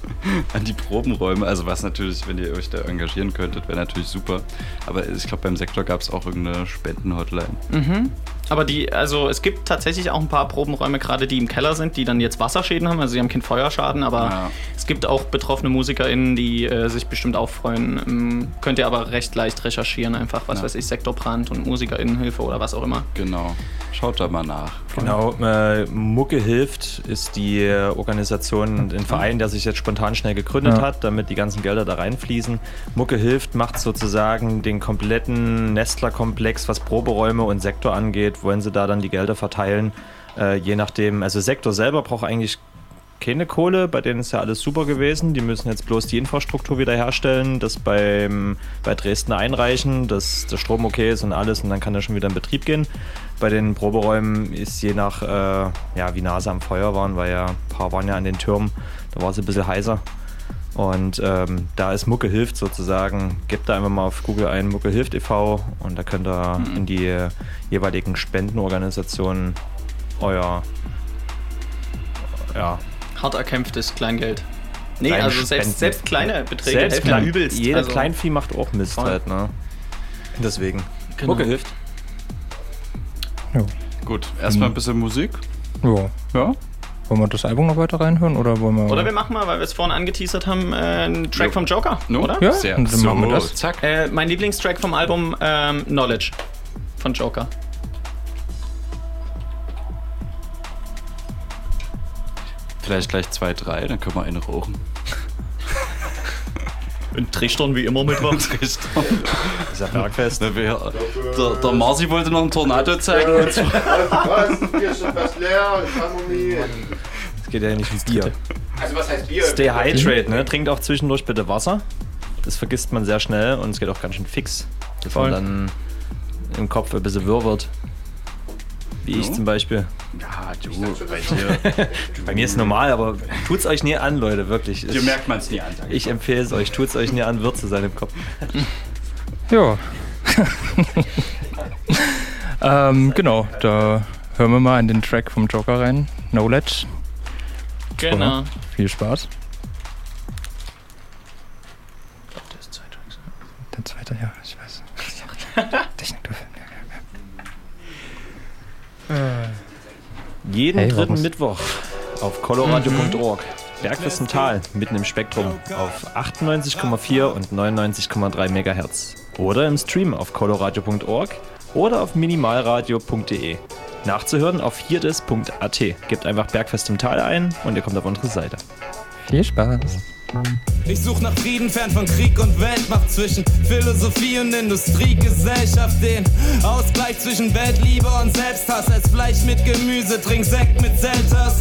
an die Probenräume, also was natürlich, wenn ihr euch da engagieren könntet, wäre natürlich super. Aber ich glaube, beim Sektor gab es auch irgendeine Spenden-Hotline. Mhm. Aber die, also es gibt tatsächlich auch ein paar Probenräume, gerade die im Keller sind, die dann jetzt Wasserschäden haben. Also sie haben keinen Feuerschaden, aber Ja. es gibt auch betroffene MusikerInnen, die äh, sich bestimmt auch freuen. Ähm, könnt ihr aber recht leicht recherchieren, einfach, was Ja. weiß ich, Sektorbrand und MusikerInnenhilfe oder was auch immer. Genau. Schaut da mal nach. Genau, äh, Mucke hilft ist die Organisation, ein Verein, der sich jetzt spontan schnell gegründet Ja. hat, damit die ganzen Gelder da reinfließen. Mucke hilft macht sozusagen den kompletten Nestler-Komplex, was Proberäume und Sektor angeht, wollen sie da dann die Gelder verteilen. Äh, je nachdem, also Sektor selber braucht eigentlich keine Kohle, bei denen ist ja alles super gewesen. Die müssen jetzt bloß die Infrastruktur wiederherstellen, das beim, bei Dresden einreichen, dass der Strom okay ist und alles und dann kann er schon wieder in Betrieb gehen. Bei den Proberäumen ist je nach, äh, ja, wie nah sie am Feuer waren, weil ja ein paar waren ja an den Türmen, da war es ein bisschen heißer. Und ähm, da ist Mucke hilft sozusagen. Gebt da einfach mal auf Google ein Mucke hilft e.V. und da könnt ihr in die jeweiligen Spendenorganisationen euer ja, Hart erkämpftes Kleingeld. Nee, Kleine also selbst, Spenden. selbst kleine Beträge Selbst helfen ja klein, übelst. Jeder also, Kleinvieh macht auch Mist Voll. halt, ne? Deswegen. Genau. Mucke hilft. Jo. Gut, erstmal ein bisschen Musik. Ja. Ja. Wollen wir das Album noch weiter reinhören oder wollen wir. Oder wir machen mal, weil wir es vorhin angeteasert haben, äh, einen Track Jo. vom Joker, No? oder? Ja, Sehr. und dann so, machen wir das. zack. Äh, mein Lieblingstrack vom Album ähm, Knowledge von Joker. Vielleicht gleich zwei, drei, dann können wir eine rauchen. Und Trichtern wie immer mit was. Ist ja Bergfest. Na, wer- der, der Marci wollte noch einen Tornado zeigen. Und zwar, Was? Bier ist schon fast leer, ich kann noch nie. Es geht ja nicht um Bier. Also was heißt Bier? Stay hydrated, ne? Trinkt auch zwischendurch bitte Wasser. Das vergisst man sehr schnell und es geht auch ganz schön fix. Dass Voll. man dann im Kopf ein bisschen wirr wird. Wie ich Ja. zum Beispiel. ja, du, bei dir, Bei mir ist es normal, aber tut's euch nie an, Leute, wirklich. Ich, merkt man es nie an. ich. ich empfehle es euch, tut's euch nie an, wirr zu sein im Kopf. Ja. ähm, genau, da hören wir mal in den Track vom Joker rein. Knowledge. Genau. Viel Spaß. Der zweite, ja, ich weiß. Technik dürfen. Jeden Hey, dritten Mittwoch auf coloradio.org. Bergfest im Tal, mitten im Spektrum, auf 98,4 und 99,3 MHz. Oder im Stream auf coloradio.org oder auf minimalradio.de. Nachzuhören auf viertes.at. Gebt einfach Bergfest im Tal ein und ihr kommt auf unsere Seite. Viel Spaß. Ich such nach Frieden fern von Krieg und Weltmacht zwischen Philosophie und Industrie, Gesellschaft, den Ausgleich zwischen Weltliebe und Selbsthass. Als Fleisch mit Gemüse, trink Sekt mit Zeltas.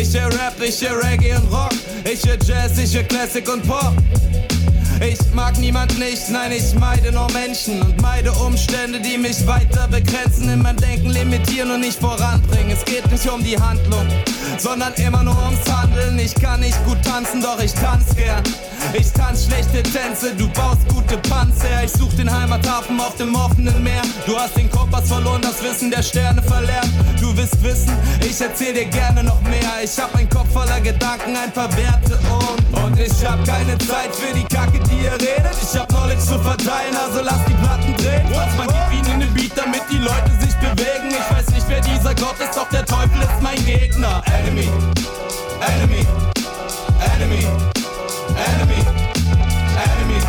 Ich höre Rap, ich höre Reggae und Rock. Ich höre Jazz, ich höre Classic und Pop. Ich mag niemand nicht, nein, ich meide nur Menschen und meide Umstände, die mich weiter begrenzen, in meinem Denken limitieren und nicht voranbringen. Es geht nicht um die Handlung, sondern immer nur ums Handeln. Ich kann nicht gut tanzen, doch ich tanz gern. Ich tanz schlechte Tänze, du baust gute Panzer. Ich such den Heimathafen auf dem offenen Meer. Du hast den Kompass verloren, das Wissen der Sterne verlernt. Du willst wissen, ich erzähl dir gerne noch mehr. Ich hab einen Kopf voller Gedanken, ein paar Werte und, und ich hab keine Zeit für die Kacke, die ihr redet. Ich hab Knowledge zu verteilen, also lass die Platten drehen. Was man gibt ihnen den Beat, damit die Leute sich bewegen. Ich weiß nicht, wer dieser Gott ist, doch der Teufel ist mein Gegner. Enemy, enemy, enemy, enemy, enemy,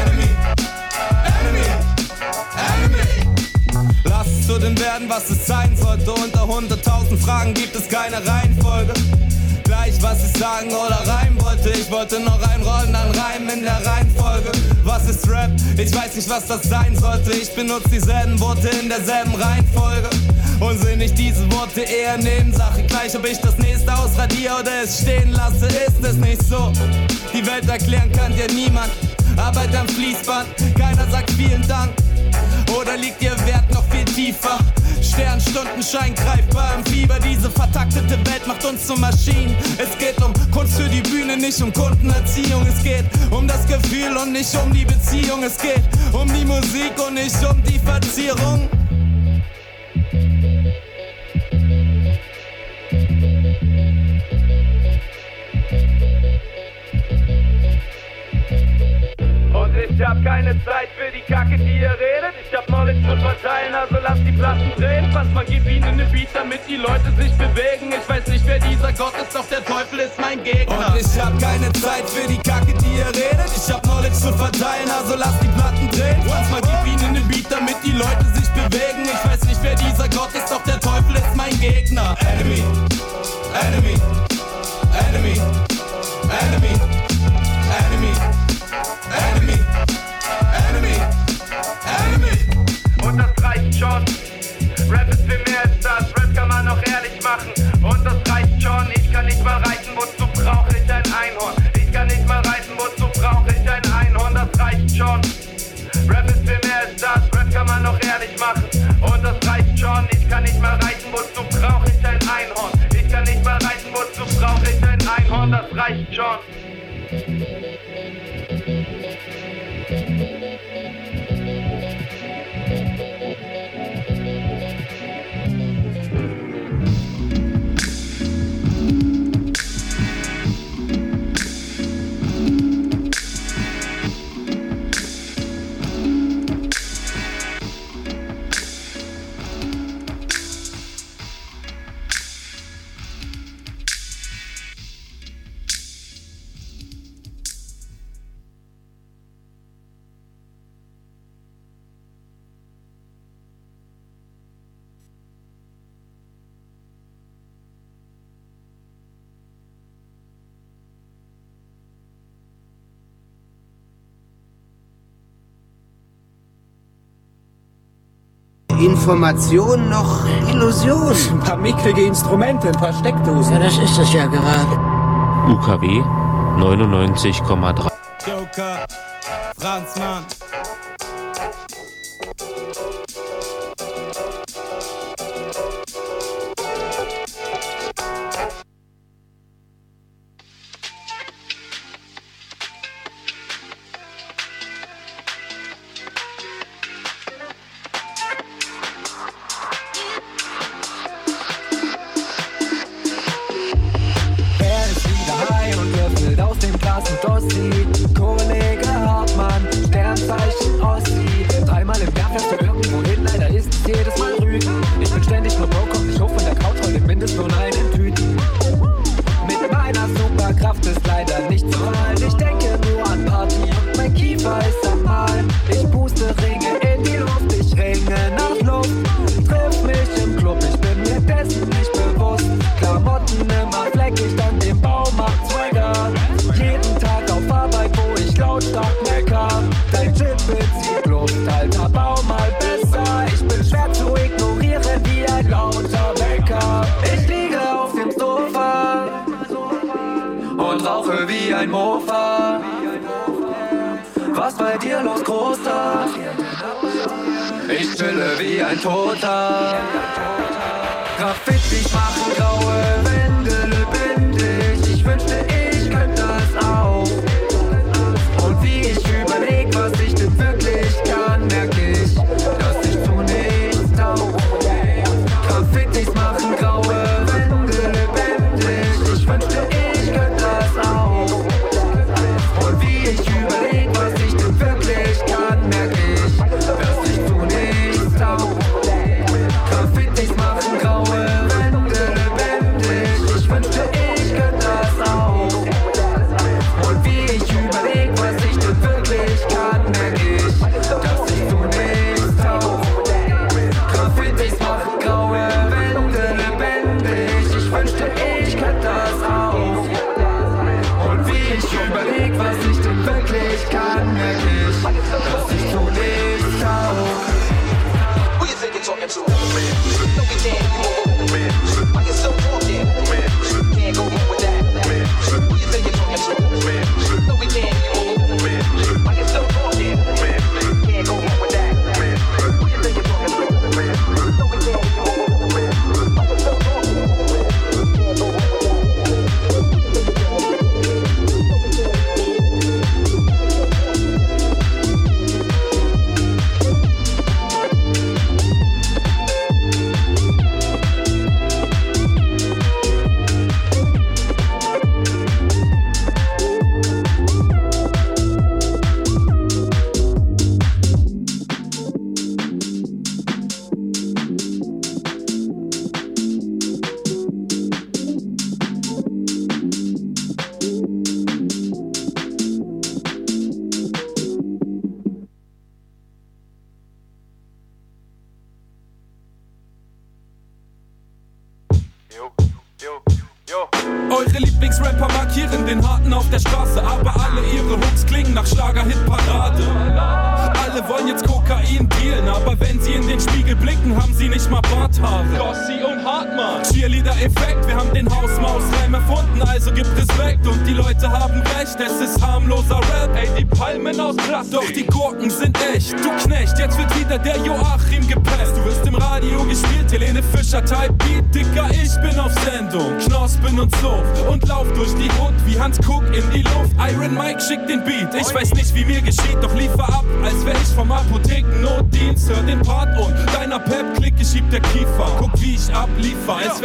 enemy, enemy, enemy. Lass es zu dem werden, was es sein sollte. Unter 100.000 Fragen gibt es keine Reihenfolge. Gleich, was ich sagen oder reimen wollte. Ich wollte noch reinrollen, dann reimen in der Reihenfolge. Was ist Rap? Ich weiß nicht, was das sein sollte. Ich benutze dieselben Worte in derselben Reihenfolge. Und sind nicht diese Worte eher Nebensache? Gleich, ob ich das nächste ausradiere oder es stehen lasse, ist es nicht so. Die Welt erklären kann dir niemand. Arbeit am Fließband, keiner sagt vielen Dank. Oder liegt ihr Wert noch viel tiefer? Sternstundenschein greifbar im Fieber. Diese vertaktete Welt macht uns zu Maschinen. Es geht um Kunst für die Bühne, nicht um Kundenerziehung. Es geht um das Gefühl und nicht um die Beziehung. Es geht um die Musik und nicht um die Verzierung. Ich hab keine Zeit für die Kacke, die ihr redet. Ich hab Knowledge zu verteilen, also lass die Platten drehen. Fast mal gib ihnen eine Beat, damit die Leute sich bewegen. Ich weiß nicht, wer dieser Gott ist, doch der Teufel ist mein Gegner. Und ich hab keine Zeit für die Kacke, die ihr redet. Ich hab Knowledge zu verteilen, also lass die Platten drehen. Fast mal gib ihnen eine Beat, damit die Leute sich bewegen. Ich weiß nicht, wer dieser Gott ist, doch der Teufel ist mein Gegner. Enemy, enemy, enemy, enemy. Information noch Illusion. Ein paar mickrige Instrumente, ein paar Steckdosen. Ja, das ist es ja gerade. UKW 99,3. Joker, Franzmann,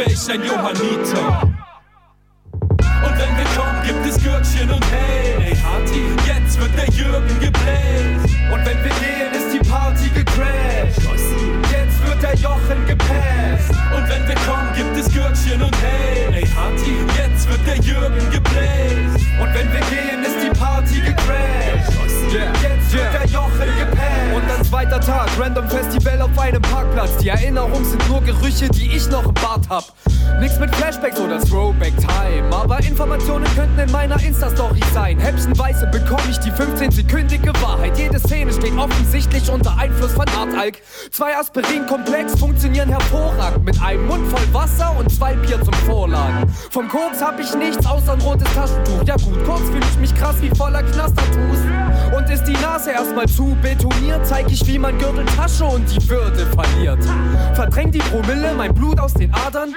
wäre ich ein Johanniter. Und wenn wir kommen, gibt es Gürtchen und hey, Party. Jetzt wird der Jürgen gebläht. Und wenn wir gehen, ist die Party gecrashed. Jetzt wird der Jochen gepasst. Und wenn wir kommen, gibt es Gürtchen und hey, Party. Jetzt wird der Jürgen gebläht. Und wenn wir gehen, ist die Party gecrashed. Jetzt wird der Jochel gepellt. Und dann zweiter Tag, random Festival auf einem Parkplatz. Die Erinnerungen sind nur Gerüche, die ich noch im Bart hab. Nix mit Flashbacks oder Throwback-Time. Aber Informationen könnten in meiner Insta-Story sein. Häppchenweise bekomme ich die 15-sekündige Wahrheit. Jede Szene steht offensichtlich unter Einfluss von Artalk. Zwei Aspirin-Komplex funktionieren hervorragend. Mit einem Mund voll Wasser und zwei Bier zum Vorlagen. Vom Koks hab ich nichts außer ein rotes Taschentuch. Ja gut, kurz fühle ich mich krass wie voller Knastertus. Und ist die Nase erstmal zu betoniert, zeig ich, wie man Gürteltasche und die Würde verliert. Verdräng die Promille, mein Blut aus den Adern.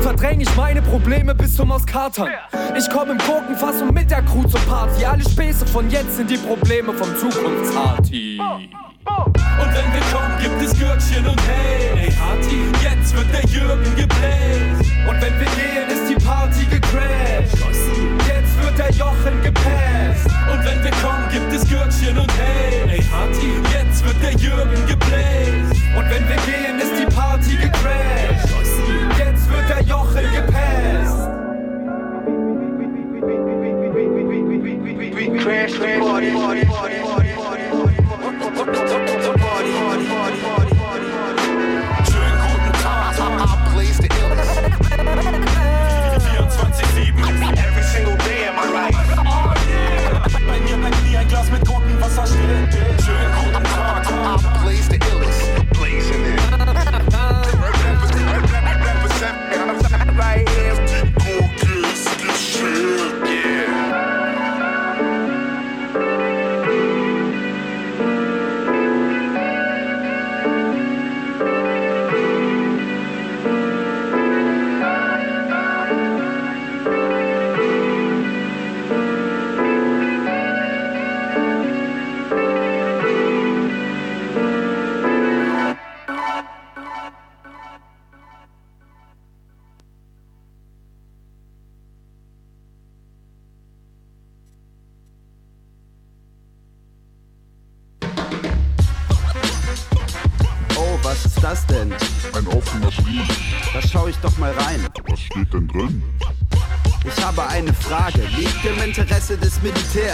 Verdräng ich meine Probleme bis zum Auskatern. Ich komm im Gurkenfass und mit der Crew zur Party. Alle Späße von jetzt sind die Probleme vom Zukunftsarti. Und wenn wir kommen, gibt es Gürkchen und hey, ey Harti, jetzt wird der Jürgen gebläst. Und wenn wir gehen, ist die Party gecrashed. Jetzt wird der Jochen gepasst. Und wenn wir kommen, gibt es Gürkchen und hey, ey Harti, jetzt wird der Jürgen gebläst. Und wenn wir gehen, ist die Party gecrashed. Jetzt wird der Jochen gepasst. Crash the party, party, party, party, Schönen Glas mit Gurkenwasser stehen. Schönen guten Tag, Blaze the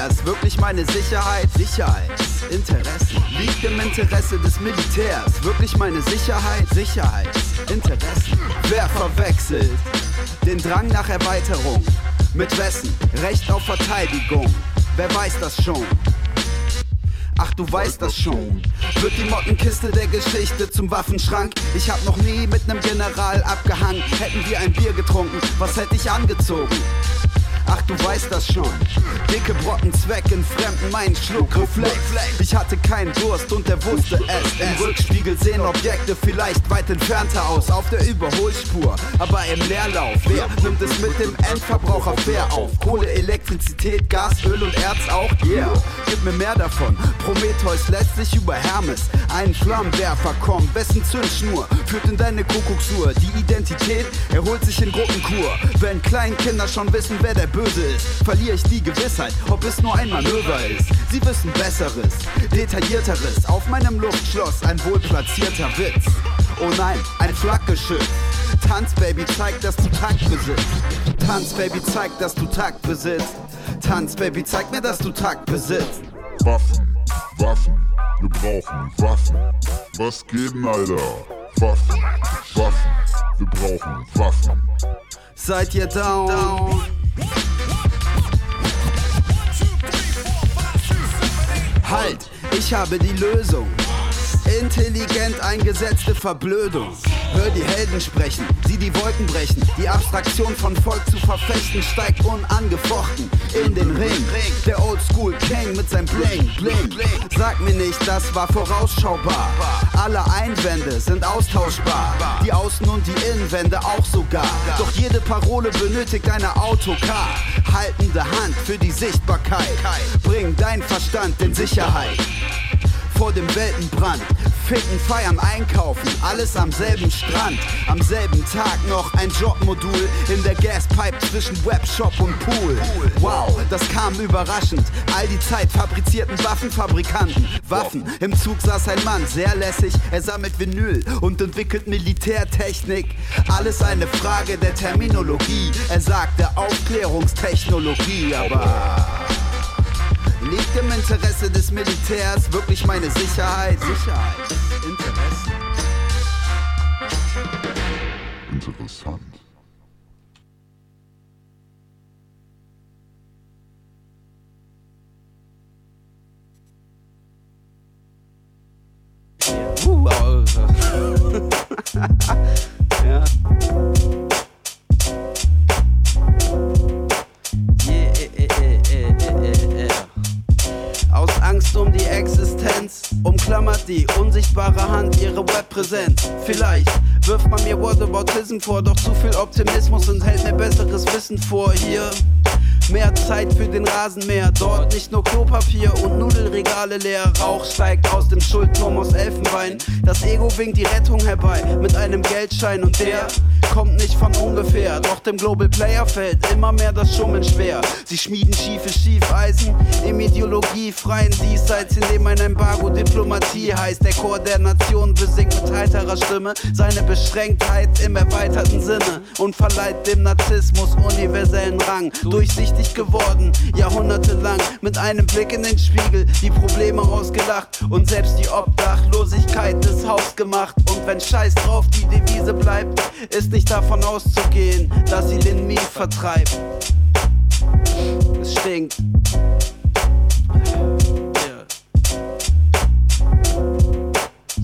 Militärs wirklich meine Sicherheit? Sicherheitsinteressen. Liegt im Interesse des Militärs wirklich meine Sicherheit? Sicherheitsinteressen. Wer verwechselt den Drang nach Erweiterung? Mit wessen? Recht auf Verteidigung. Wer weiß das schon? Ach, du weißt das schon. Wird die Mottenkiste der Geschichte zum Waffenschrank? Ich hab noch nie mit nem General abgehangen. Hätten wir ein Bier getrunken, was hätte ich angezogen? Ach, du weißt das schon. Dicke Brocken Zweck in Fremden, mein Schluckreflex. Ich hatte keinen Durst und er wusste es. Im Rückspiegel sehen Objekte vielleicht weit entfernter aus. Auf der Überholspur, aber im Leerlauf. Wer nimmt es mit dem Endverbraucher fair auf? Kohle, Elektrizität, Gas, Öl und Erz auch? Yeah, gib mir mehr davon. Prometheus lässt sich über Hermes einen Flammenwerfer kommen. Wessen Zündschnur führt in deine Kuckucksuhr? Die Identität erholt sich in Gruppenkur. Wenn Kleinkinder schon wissen, wer der Böse ist, verliere ich die Gewissheit, ob es nur ein Manöver ist. Sie wissen Besseres, Detaillierteres. Auf meinem Luftschloss ein wohlplatzierter Witz. Oh nein, ein Flakgeschütz. Tanz, Baby, zeig, dass du Takt besitzt. Tanz, Baby, zeig, dass du Takt besitzt. Tanz, Baby, zeig mir, dass du Takt besitzt. Waffen, Waffen, wir brauchen Waffen. Was geht denn, Alter? Waffen, Waffen, wir brauchen Waffen. Seid ihr down? Halt, ich habe die Lösung. Intelligent eingesetzte Verblödung. Hör die Helden sprechen, sieh die Wolken brechen. Die Abstraktion von Volk zu verfechten steigt unangefochten in den Ring. Der Oldschool King mit seinem Bling, Bling. Sag mir nicht, das war vorausschaubar. Alle Einwände sind austauschbar. Die Außen- und die Innenwände auch sogar. Doch jede Parole benötigt eine Autocar. Haltende Hand für die Sichtbarkeit. Bring dein Verstand in Sicherheit vor dem Weltenbrand. Ficken, feiern, einkaufen, alles am selben Strand. Am selben Tag noch ein Jobmodul in der Gaspipe zwischen Webshop und Pool. Wow, das kam überraschend. All die Zeit fabrizierten Waffenfabrikanten. Waffen, im Zug saß ein Mann, sehr lässig. Er sammelt Vinyl und entwickelt Militärtechnik. Alles eine Frage der Terminologie. Er sagte Aufklärungstechnologie, aber. Nicht im Interesse des Militärs wirklich meine Sicherheit? Sicherheit. Interesse. Interessant. ja. Umklammert die unsichtbare Hand ihre Webpräsenz. Vielleicht wirft man mir Whataboutism vor, doch zu viel Optimismus enthält mir besseres Wissen vor. Hier mehr Zeit für den Rasenmäher, dort nicht nur Klopapier und Nudelregale leer. Rauch steigt aus dem Schuldturm aus Elfenbein. Das Ego winkt die Rettung herbei mit einem Geldschein und der kommt nicht von ungefähr. Doch dem Global Player fällt immer mehr das Schummeln schwer. Sie schmieden schiefe Schiefeisen im ideologiefreien Diesseits, in dem ein Embargo Diplomatie heißt. Der Chor der Nation besingt mit heiterer Stimme seine Beschränktheit im erweiterten Sinne und verleiht dem Narzissmus universellen Rang. Durchsichtig geworden, jahrhundertelang, mit einem Blick in den Spiegel, die Probleme ausgelacht und selbst die Obdachlosigkeit ist hausgemacht. Und wenn Scheiß drauf die Devise bleibt, ist nicht davon auszugehen, dass sie den Mief vertreibt. Es stinkt.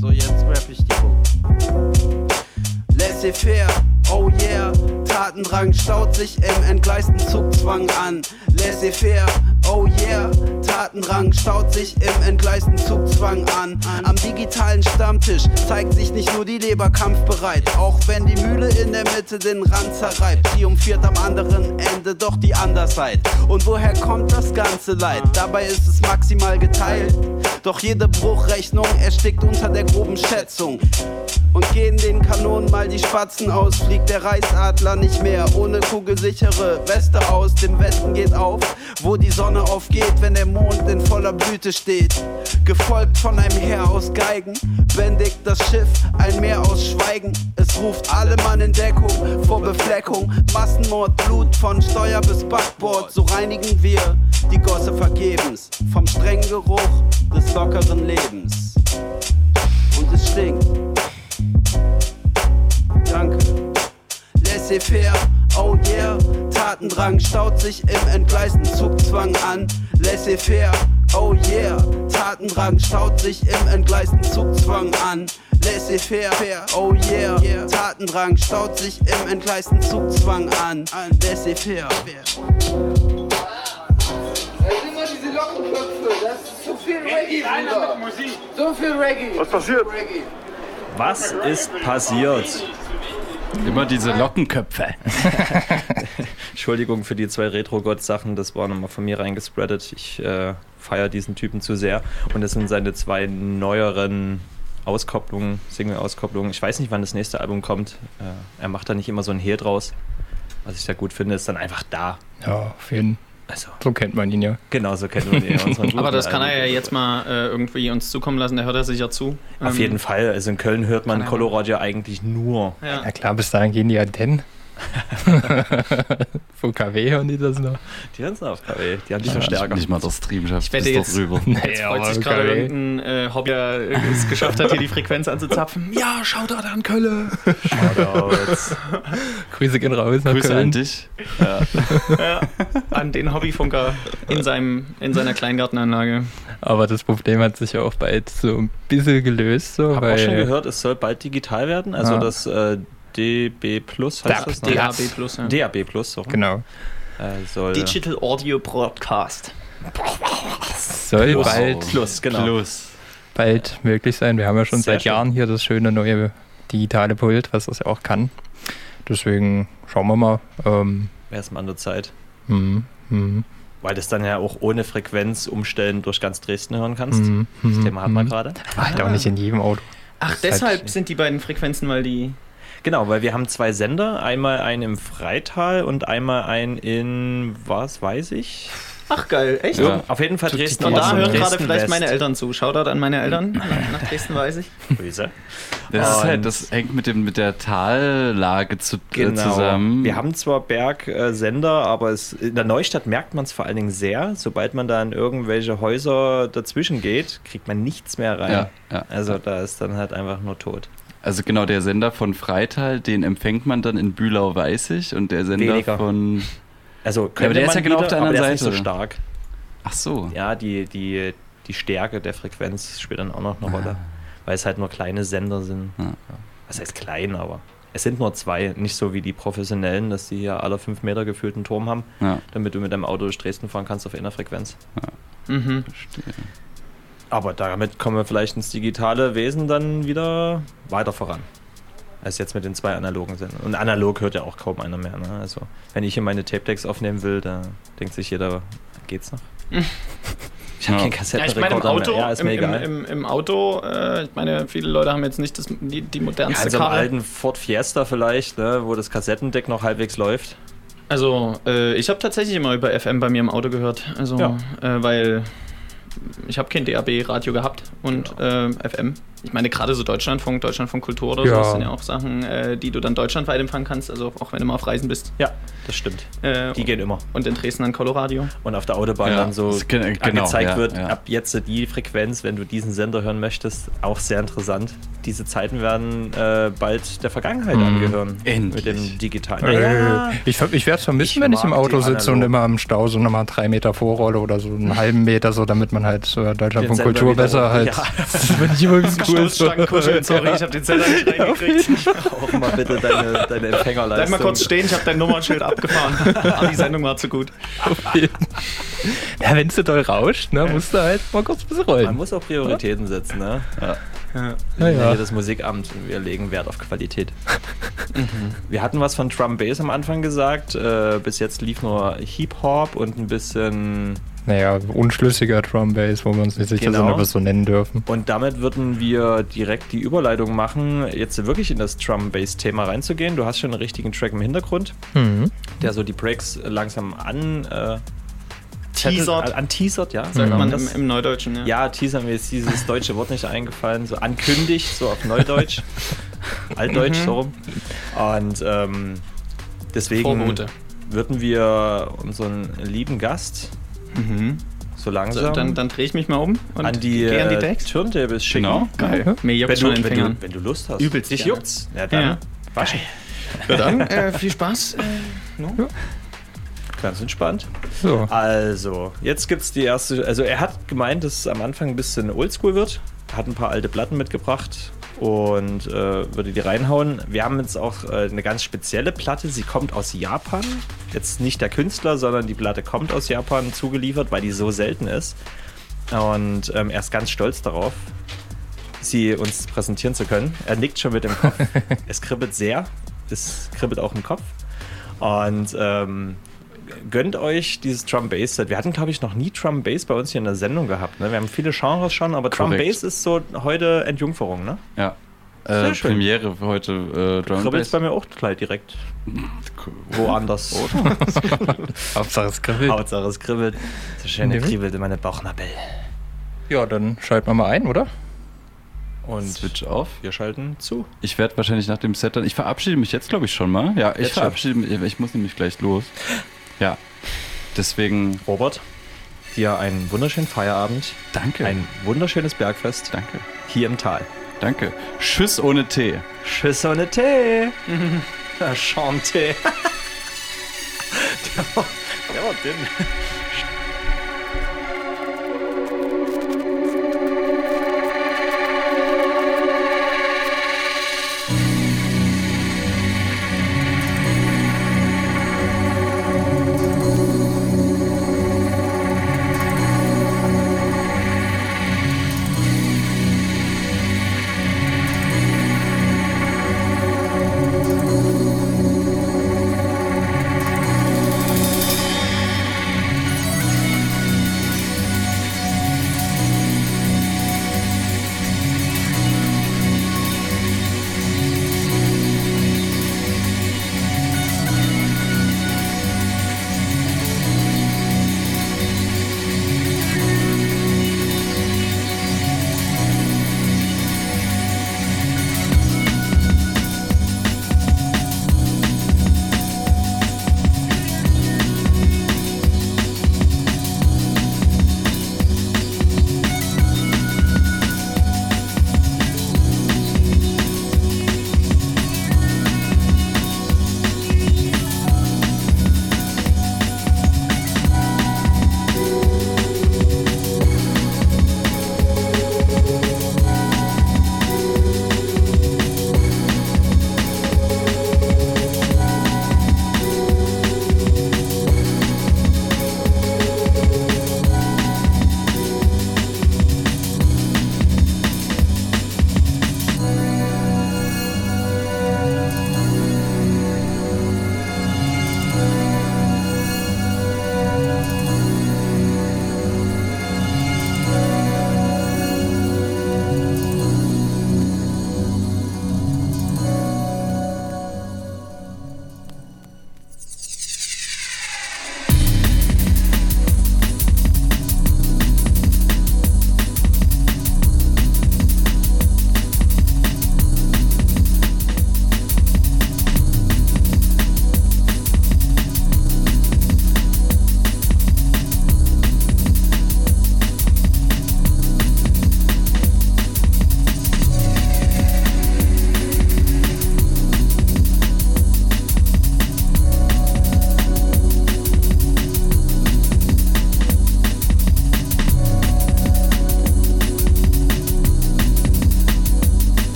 So, jetzt rap ich die Hook. Laissez-faire, oh yeah. Tatendrang staut sich im entgleisten Zugzwang an. Laissez-faire, oh yeah. Tatendrang staut sich im entgleisten Zugzwang an. Am digitalen Stammtisch zeigt sich nicht nur die Leber kampfbereit, auch wenn die Mühle in der Mitte den Rand zerreibt. Triumphiert am anderen Ende doch die Andersheit. Und woher kommt das ganze Leid? Dabei ist es maximal geteilt. Doch jede Bruchrechnung erstickt unter der groben Schätzung. Und gehen den Kanonen mal die Spatzen aus, fliegt der Reichsadler nicht mehr ohne kugelsichere Weste aus. Dem Westen geht auf, wo die Sonne aufgeht, wenn der Mond in voller Blüte steht. Gefolgt von einem Heer aus Geigen, bändigt das Schiff ein Meer aus Schweigen. Es ruft alle Mann in Deckung vor Befleckung. Massenmord, Blut von Steuer bis Backbord. So reinigen wir die Gosse vergebens vom strengen Geruch des lockeren Lebens. Und es stinkt. Danke. Laissez-faire, oh yeah. Tatendrang staut sich im entgleisten Zugzwang an. Laissez-faire, oh yeah. Tatendrang staut sich im entgleisten Zugzwang an. Laissez-faire, oh yeah. Tatendrang staut sich im entgleisten Zugzwang an. Laissez-faire. diese Lockenköpfe, das ist zu viel Reggae. So viel Reggae. Was passiert? Was ist passiert? Immer diese Lockenköpfe. Entschuldigung für die zwei Retro-Gott-Sachen, das war nochmal von mir reingespreadet. Ich äh, feiere diesen Typen zu sehr. Und das sind seine zwei neueren Auskopplungen, Single-Auskopplungen. Ich weiß nicht, wann das nächste Album kommt. Äh, er macht da nicht immer so ein Hehl draus. Was ich da gut finde, ist dann einfach da. Ja, auf jeden Fall. Also. So kennt man ihn ja. Genau, so kennt man ihn. ja, Aber das kann er ja jetzt mal äh, irgendwie uns zukommen lassen, der hört er sicher zu. Auf Ähm, jeden Fall. Also in Köln hört man Kann er Coloradio eigentlich nur. Ja. Ja klar, bis dahin gehen die Antennen. Von KW hören die das noch. Die hören es auf KW. Die haben die Ja, Verstärker. Nicht mal das Stream schafft Ich wette bis jetzt, dort rüber. jetzt freut sich gerade irgendein äh, Hobby, der es geschafft hat, hier die Frequenz anzuzapfen. Ja, schaut da an Kölle. Shoutouts. Grüße gehen raus nach Grüße Köln. an dich. Ja. ja, an den Hobbyfunker in, seinem, in seiner Kleingartenanlage. Aber das Problem hat sich ja auch bald so ein bisschen gelöst. So, Hab weil auch schon gehört, es soll bald digital werden. Also Ja. das äh, DB Plus heißt DAB, das? ne? DAB Plus, ja. DAB Plus, so. Genau. Äh, soll Digital Audio Broadcast. Soll Plus. bald, Plus, genau. Plus. bald möglich sein. Wir haben ja schon Sehr seit schön. Jahren hier das schöne neue digitale Pult, was das ja auch kann. Deswegen schauen wir mal. Ähm, Wäre es mal an der Zeit. hm, hm, Weil das dann ja auch ohne Frequenz umstellen durch ganz Dresden hören kannst. hm, Das Thema hat man hm. gerade. Aber halt auch nicht in jedem Auto. Ach, Das halt- deshalb sind die beiden Frequenzen, weil die. Genau, weil wir haben zwei Sender. Einmal einen im Freital und einmal einen in, was weiß ich? Ach, geil, echt? Ja. Auf jeden Fall Dresden Von da und hören gerade vielleicht West. meine Eltern zu. Shoutout an meine Eltern. Nach, nach Dresden weiß ich. Grüße. Das, ist Und- halt, das hängt mit, dem, mit der Tallage zu, äh, Genau. zusammen. Wir haben zwar Bergsender, aber es, in der Neustadt merkt man es vor allen Dingen sehr. Sobald man da in irgendwelche Häuser dazwischen geht, kriegt man nichts mehr rein. Ja, ja. also da ist dann halt einfach nur tot. Also genau, der Sender von Freital, den empfängt man dann in Bühlau-Weißig und der Sender Weniger. von... Also aber könnte der ist ja genau wieder, auf der aber anderen der ist Seite. nicht so stark. Ach so. Ja, die, die, die Stärke der Frequenz spielt dann auch noch eine Rolle, weil es halt nur kleine Sender sind. Ja. was heißt klein, aber es sind nur zwei, nicht so wie die professionellen, dass die hier alle fünf Meter gefühlt einen Turm haben, Ja. damit du mit deinem Auto durch Dresden fahren kannst auf einer Frequenz. Mhm. Aber damit kommen wir vielleicht ins digitale Wesen dann wieder weiter voran. Als jetzt mit den zwei analogen sind. Und analog hört ja auch kaum einer mehr. Ne? Also, wenn ich hier meine Tape-Decks aufnehmen will, da denkt sich jeder, geht's noch? Ich habe Ja. keinen Ja, ich meine, im Kassettenrekorder Auto. Ja, ist im, mir im, egal. im, im Auto, äh, ich meine, viele Leute haben jetzt nicht das, die, die ja, modernste in so einem Karre. alten Ford Fiesta vielleicht, ne, wo das Kassettendeck noch halbwegs läuft. Also, äh, ich habe tatsächlich immer über FM bei mir im Auto gehört. Also, Ja. äh, weil ich habe kein DAB-Radio gehabt und Genau. äh, FM. Ich meine, gerade so Deutschlandfunk, Deutschlandfunk Kultur oder Ja. so, das sind ja auch Sachen, äh, die du dann deutschlandweit empfangen kannst, also auch wenn du mal auf Reisen bist. Ja, das stimmt. Äh, Die gehen immer. Und in Dresden dann Coloradio. Und auf der Autobahn Ja, dann so genau, angezeigt ja, wird, ja. ab jetzt die Frequenz, wenn du diesen Sender hören möchtest, auch sehr interessant. Diese Zeiten werden äh, bald der Vergangenheit Mhm. angehören. Endlich. Mit dem digitalen. Äh, Ich, ich werde es vermissen, Ich wenn ich im Auto sitze und immer am Stau so nochmal drei Meter vorrolle oder so einen halben Meter, so damit man halt äh, Deutschland Sender Kultur besser halt. Ja. Das finde ich übrigens cool. Sorry, ich habe den Zettel nicht reingekriegt. Auch mal bitte deine, deine Empfängerleistung. Bleib mal kurz stehen, ich habe dein Nummernschild abgefahren. Ah, die Sendung war zu gut. Ja, wenn es so doll rauscht, ne, musst du halt mal kurz ein bisschen Man rollen. muss auch Prioritäten setzen, ne? Ja. Ja. Ja, Wir ja. hier das Musikamt und wir legen Wert auf Qualität. Wir hatten was von Drum Bass am Anfang gesagt. Äh, bis jetzt lief nur Hip Hop und ein bisschen. Naja, unschlüssiger Drum Bass, wo wir uns nicht sicher Genau. sind, ob wir es so nennen dürfen. Und damit würden wir direkt die Überleitung machen, jetzt wirklich in das Drum Bass Thema reinzugehen. Du hast schon einen richtigen Track im Hintergrund, Mhm. der so die Breaks langsam an. Äh, Teasert. An teasert, ja. Sagt man das? im, im Neudeutschen, ja. Ja, teasern mir ist dieses deutsche Wort nicht eingefallen, so ankündigt, so auf Neudeutsch. Altdeutsch, Mhm. so rum. Und ähm, deswegen Vorbote. würden wir unseren lieben Gast so langsam So, dann, dann drehe ich mich mal um und an die gehe an die äh, Decks. Turntables schicken. Genau. Geil. Mir juckt Wenn schon du, in den wenn, Fingern. du, wenn du Lust hast. Übelst Dich juckt's. Ja, dann Ja. waschen. Ja, dann äh, viel Spaß. Äh, no? Ganz entspannt. So. Also, jetzt gibt's die erste. Also, er hat gemeint, dass es am Anfang ein bisschen oldschool wird. Hat ein paar alte Platten mitgebracht und äh, würde die reinhauen. Wir haben jetzt auch äh, eine ganz spezielle Platte. Sie kommt aus Japan. Jetzt nicht der Künstler, sondern die Platte kommt aus Japan zugeliefert, weil die so selten ist. Und ähm, er ist ganz stolz darauf, sie uns präsentieren zu können. Er nickt schon mit dem Kopf. es kribbelt sehr. Es kribbelt auch im Kopf. Und ähm, gönnt euch dieses Drum Bass Set. Wir hatten, glaube ich, noch nie Drum Bass bei uns hier in der Sendung gehabt. Ne? Wir haben viele Genres schon, aber Drum. Bass ist so heute Entjungferung, ne? Ja. Sehr Äh, schön. Premiere für heute äh, Drum Kribbelt Bass. bei mir auch gleich direkt. Woanders. Hauptsache es kribbelt. Hauptsache es kribbelt. So schön Mhm. kribbelt in meine Bauchnabel. Ja, dann schalten wir mal ein, oder? Und Switch auf. wir schalten zu. Ich werde wahrscheinlich nach dem Set dann. Ich verabschiede mich jetzt, glaube ich, schon mal. Ja, ich Jetzt schon. verabschiede mich. Ich muss nämlich gleich los. Ja. Deswegen. Robert, dir einen wunderschönen Feierabend. Danke. Ein wunderschönes Bergfest. Danke. Hier im Tal. Danke. Tschüss ohne Tee. Tschüss ohne Tee. Chanté. der, war, der war dünn.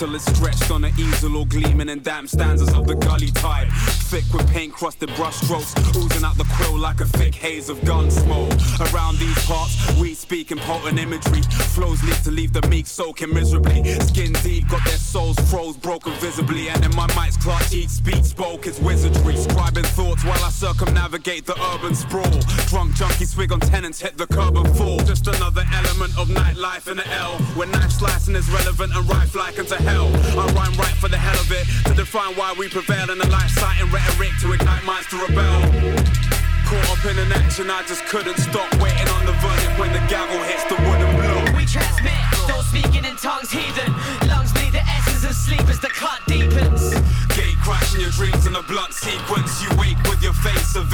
Till it's stretched on an easel or gleaming in damp stanzas of the gully type. Thick with paint crusted brush strokes, oozing out the quill like a thick haze of gun smoke. Around these parts, we speak in potent imagery. Flows need to leave the meek soaking miserably. Skin deep, got their souls froze, broken visibly. And in my mic's clutch, each speech spoke is wizardry. Thoughts while I circumnavigate the urban sprawl. Drunk junkie swig on tenants, hit the curb and fall. Just another element of nightlife in the L. When knife slicing is relevant and rife like into hell. I rhyme right for the hell of it to define why we prevail in the life citing rhetoric to ignite minds to rebel. Caught up in an action, I just couldn't stop waiting on the verdict when the gavel hits the wooden block. We transmit, those speaking in tongues, heathen. Lungs need the essence of sleep as the cut deepens. Gate crash in your dreams in a blunt sequence.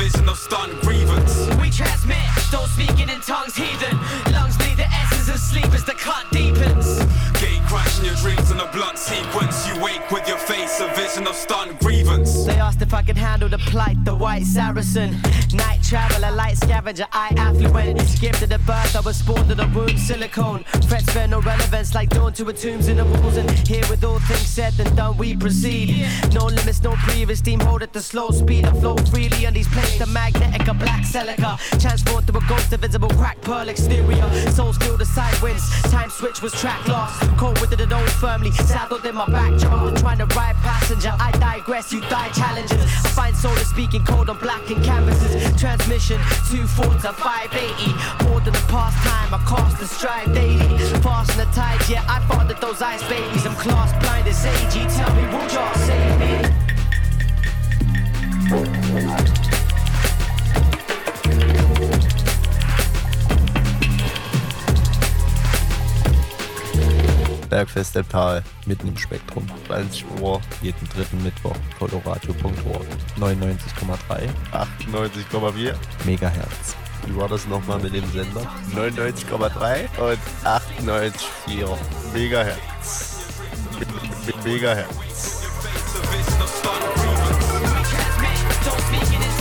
Vision of stunned grievance. We transmit, those speaking in tongues, heathen. Lungs bleed the essence of sleep as the cut deepens. Gate crashing your dreams in a blunt sequence. You wake with your face, a vision of stunned grievance. They asked if I could handle the plight, the white Saracen. Night traveler, light scavenger, I affluent. Gifted at birth, I was spawned in a womb, silicone. Threats bear no relevance, like dawn to a tombs in the walls. And here with all things said and done, we proceed. No limits, no previous steam, hold at the slow speed. I flow freely on these planes, the magnetic, a black celica. Transformed to a ghost, a visible crack pearl exterior. Soul still the side winds, time switch was track lost. Cold with it, own firmly, saddled in my back jump. Trying to ride passenger, I digress, you die challenges. I find soul is speaking cold on black and canvases. Transmission 24 to 580. More than a pastime, I cost and strive daily. Fast in the tide, yeah, I fathered those ice babies. I'm class blind as AG. Tell me, will y'all save me? Bergfest der Tal, mitten im Spektrum. 20 Uhr, jeden dritten Mittwoch, coloradio.org. 99,3, 98,4 Megahertz. Wie war das nochmal mit dem Sender? 99,3 und 98,4 Megahertz. Me- Me- Megahertz. Don't speaking in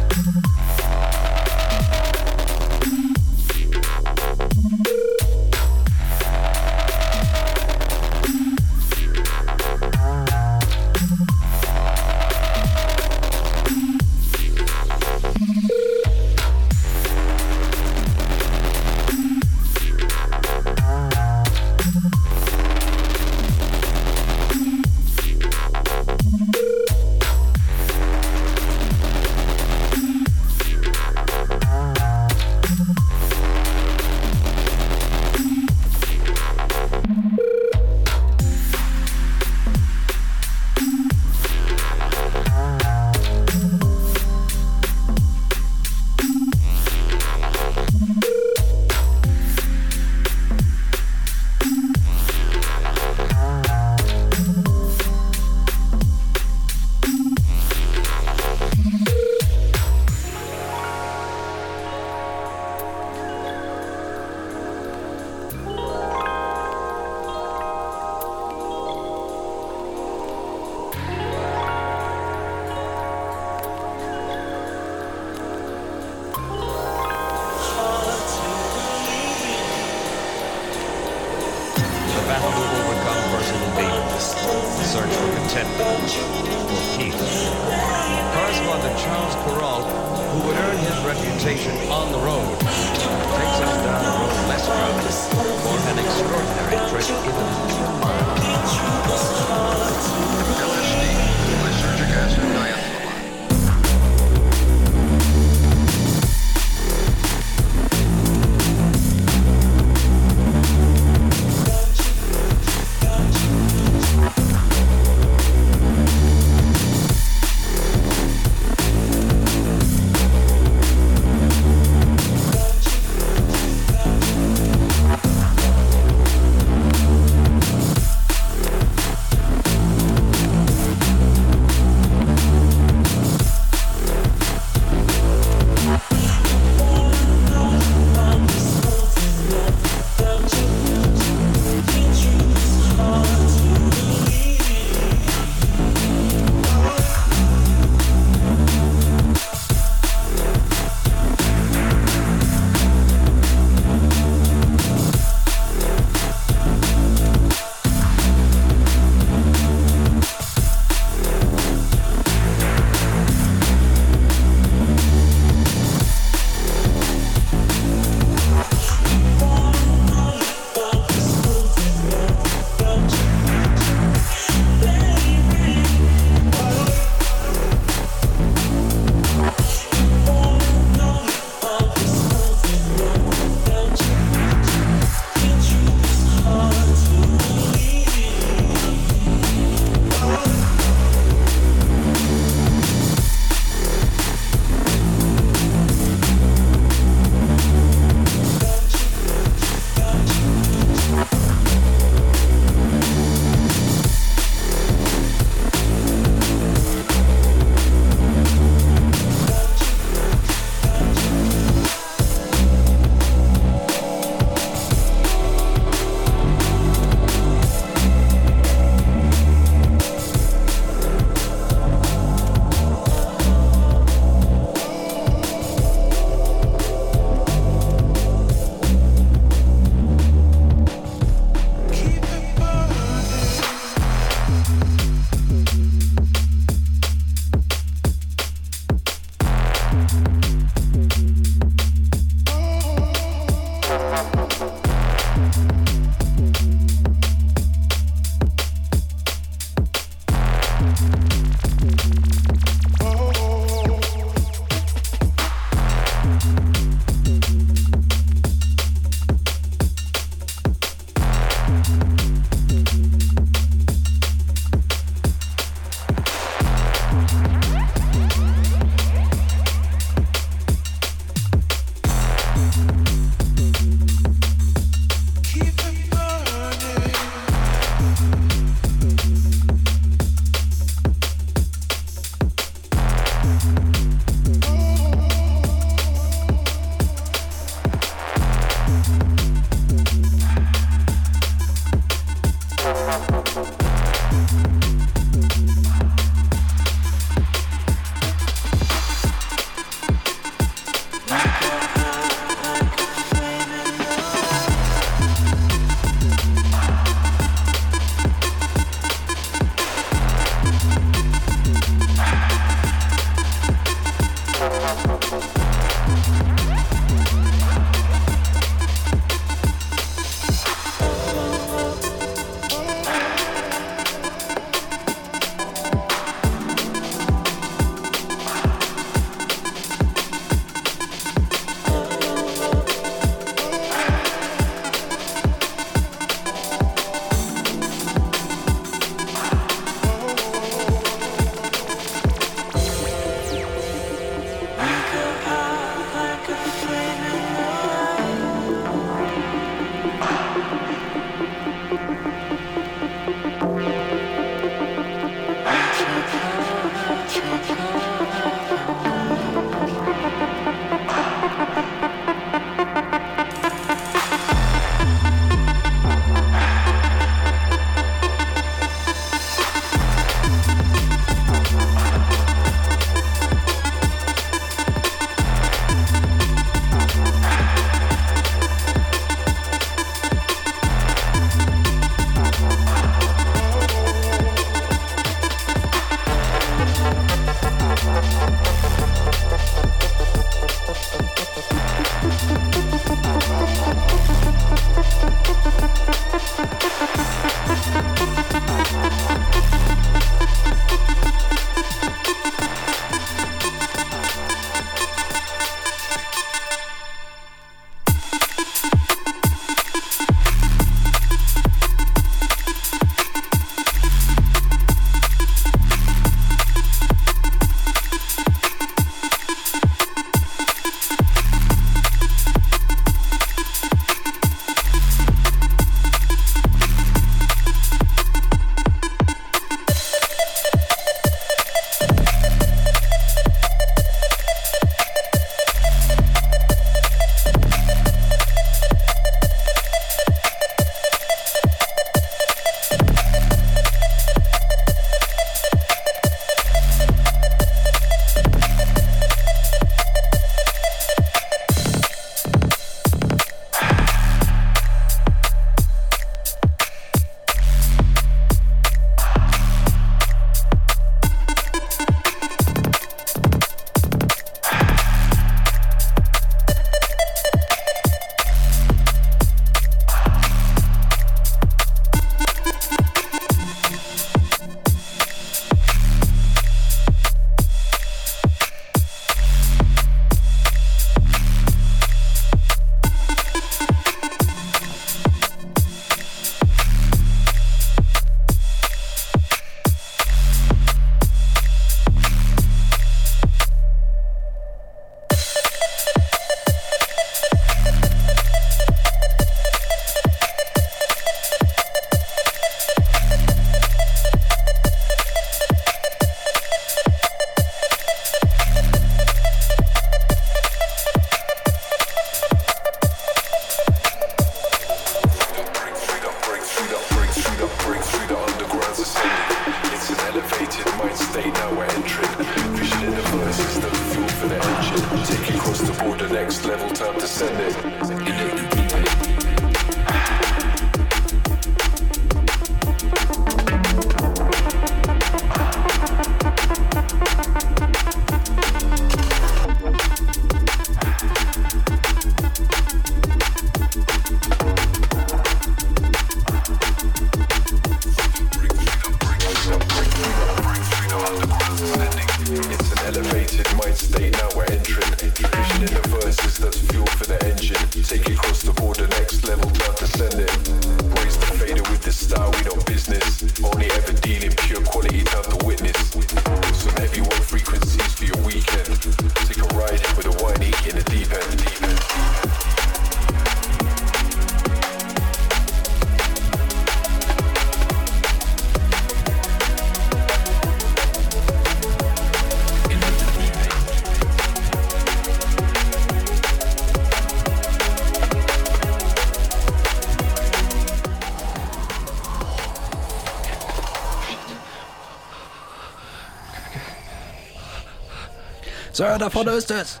Sir, da vorne ist es!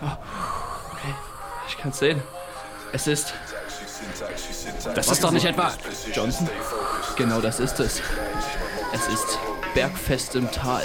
Okay, ich kann's sehen. Es ist. Das ist doch nicht etwa. Johnson? Genau das ist es. Es ist bergfest im Tal.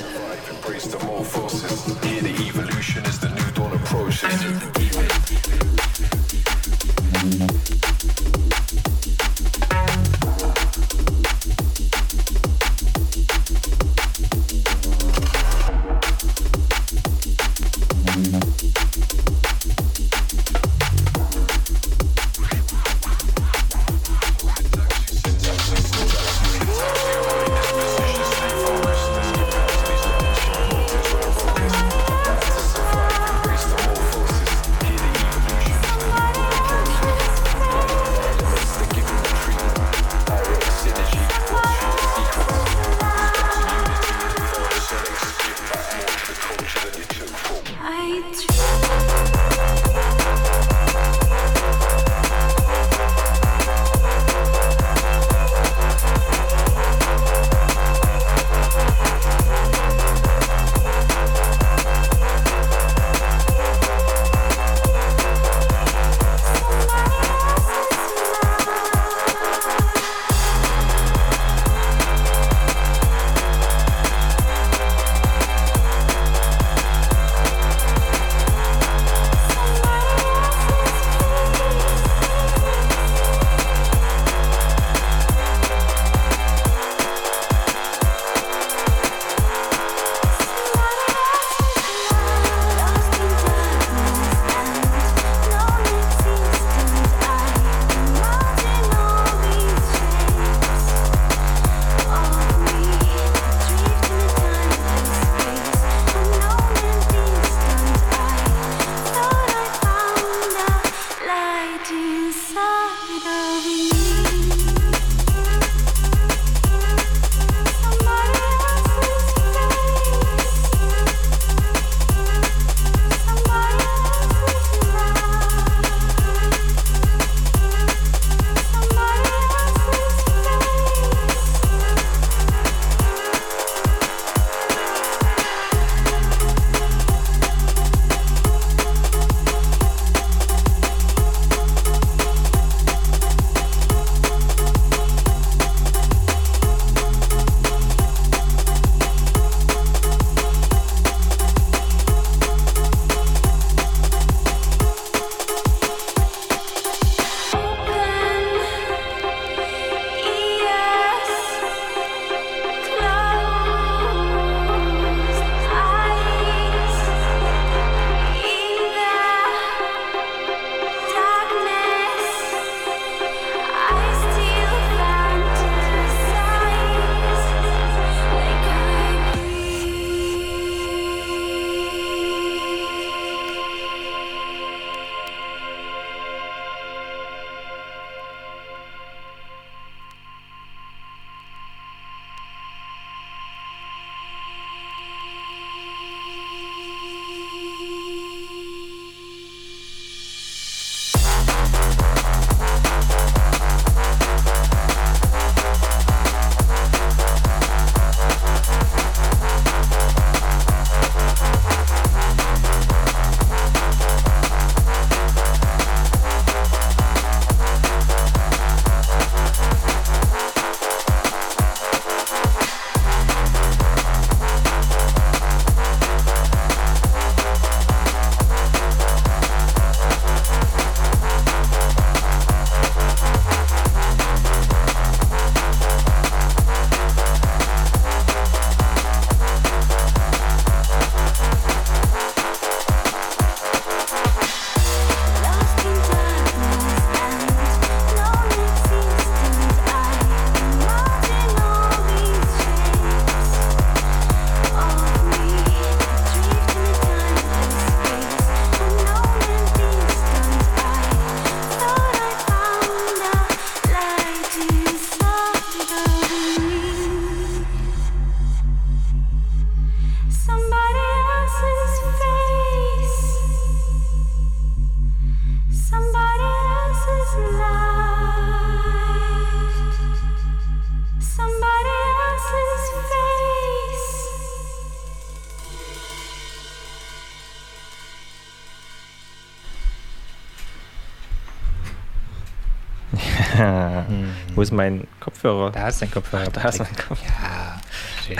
Wo ist mein Kopfhörer? Da ist dein Kopfhörer. Da ist mein Kopfhörer. Ja.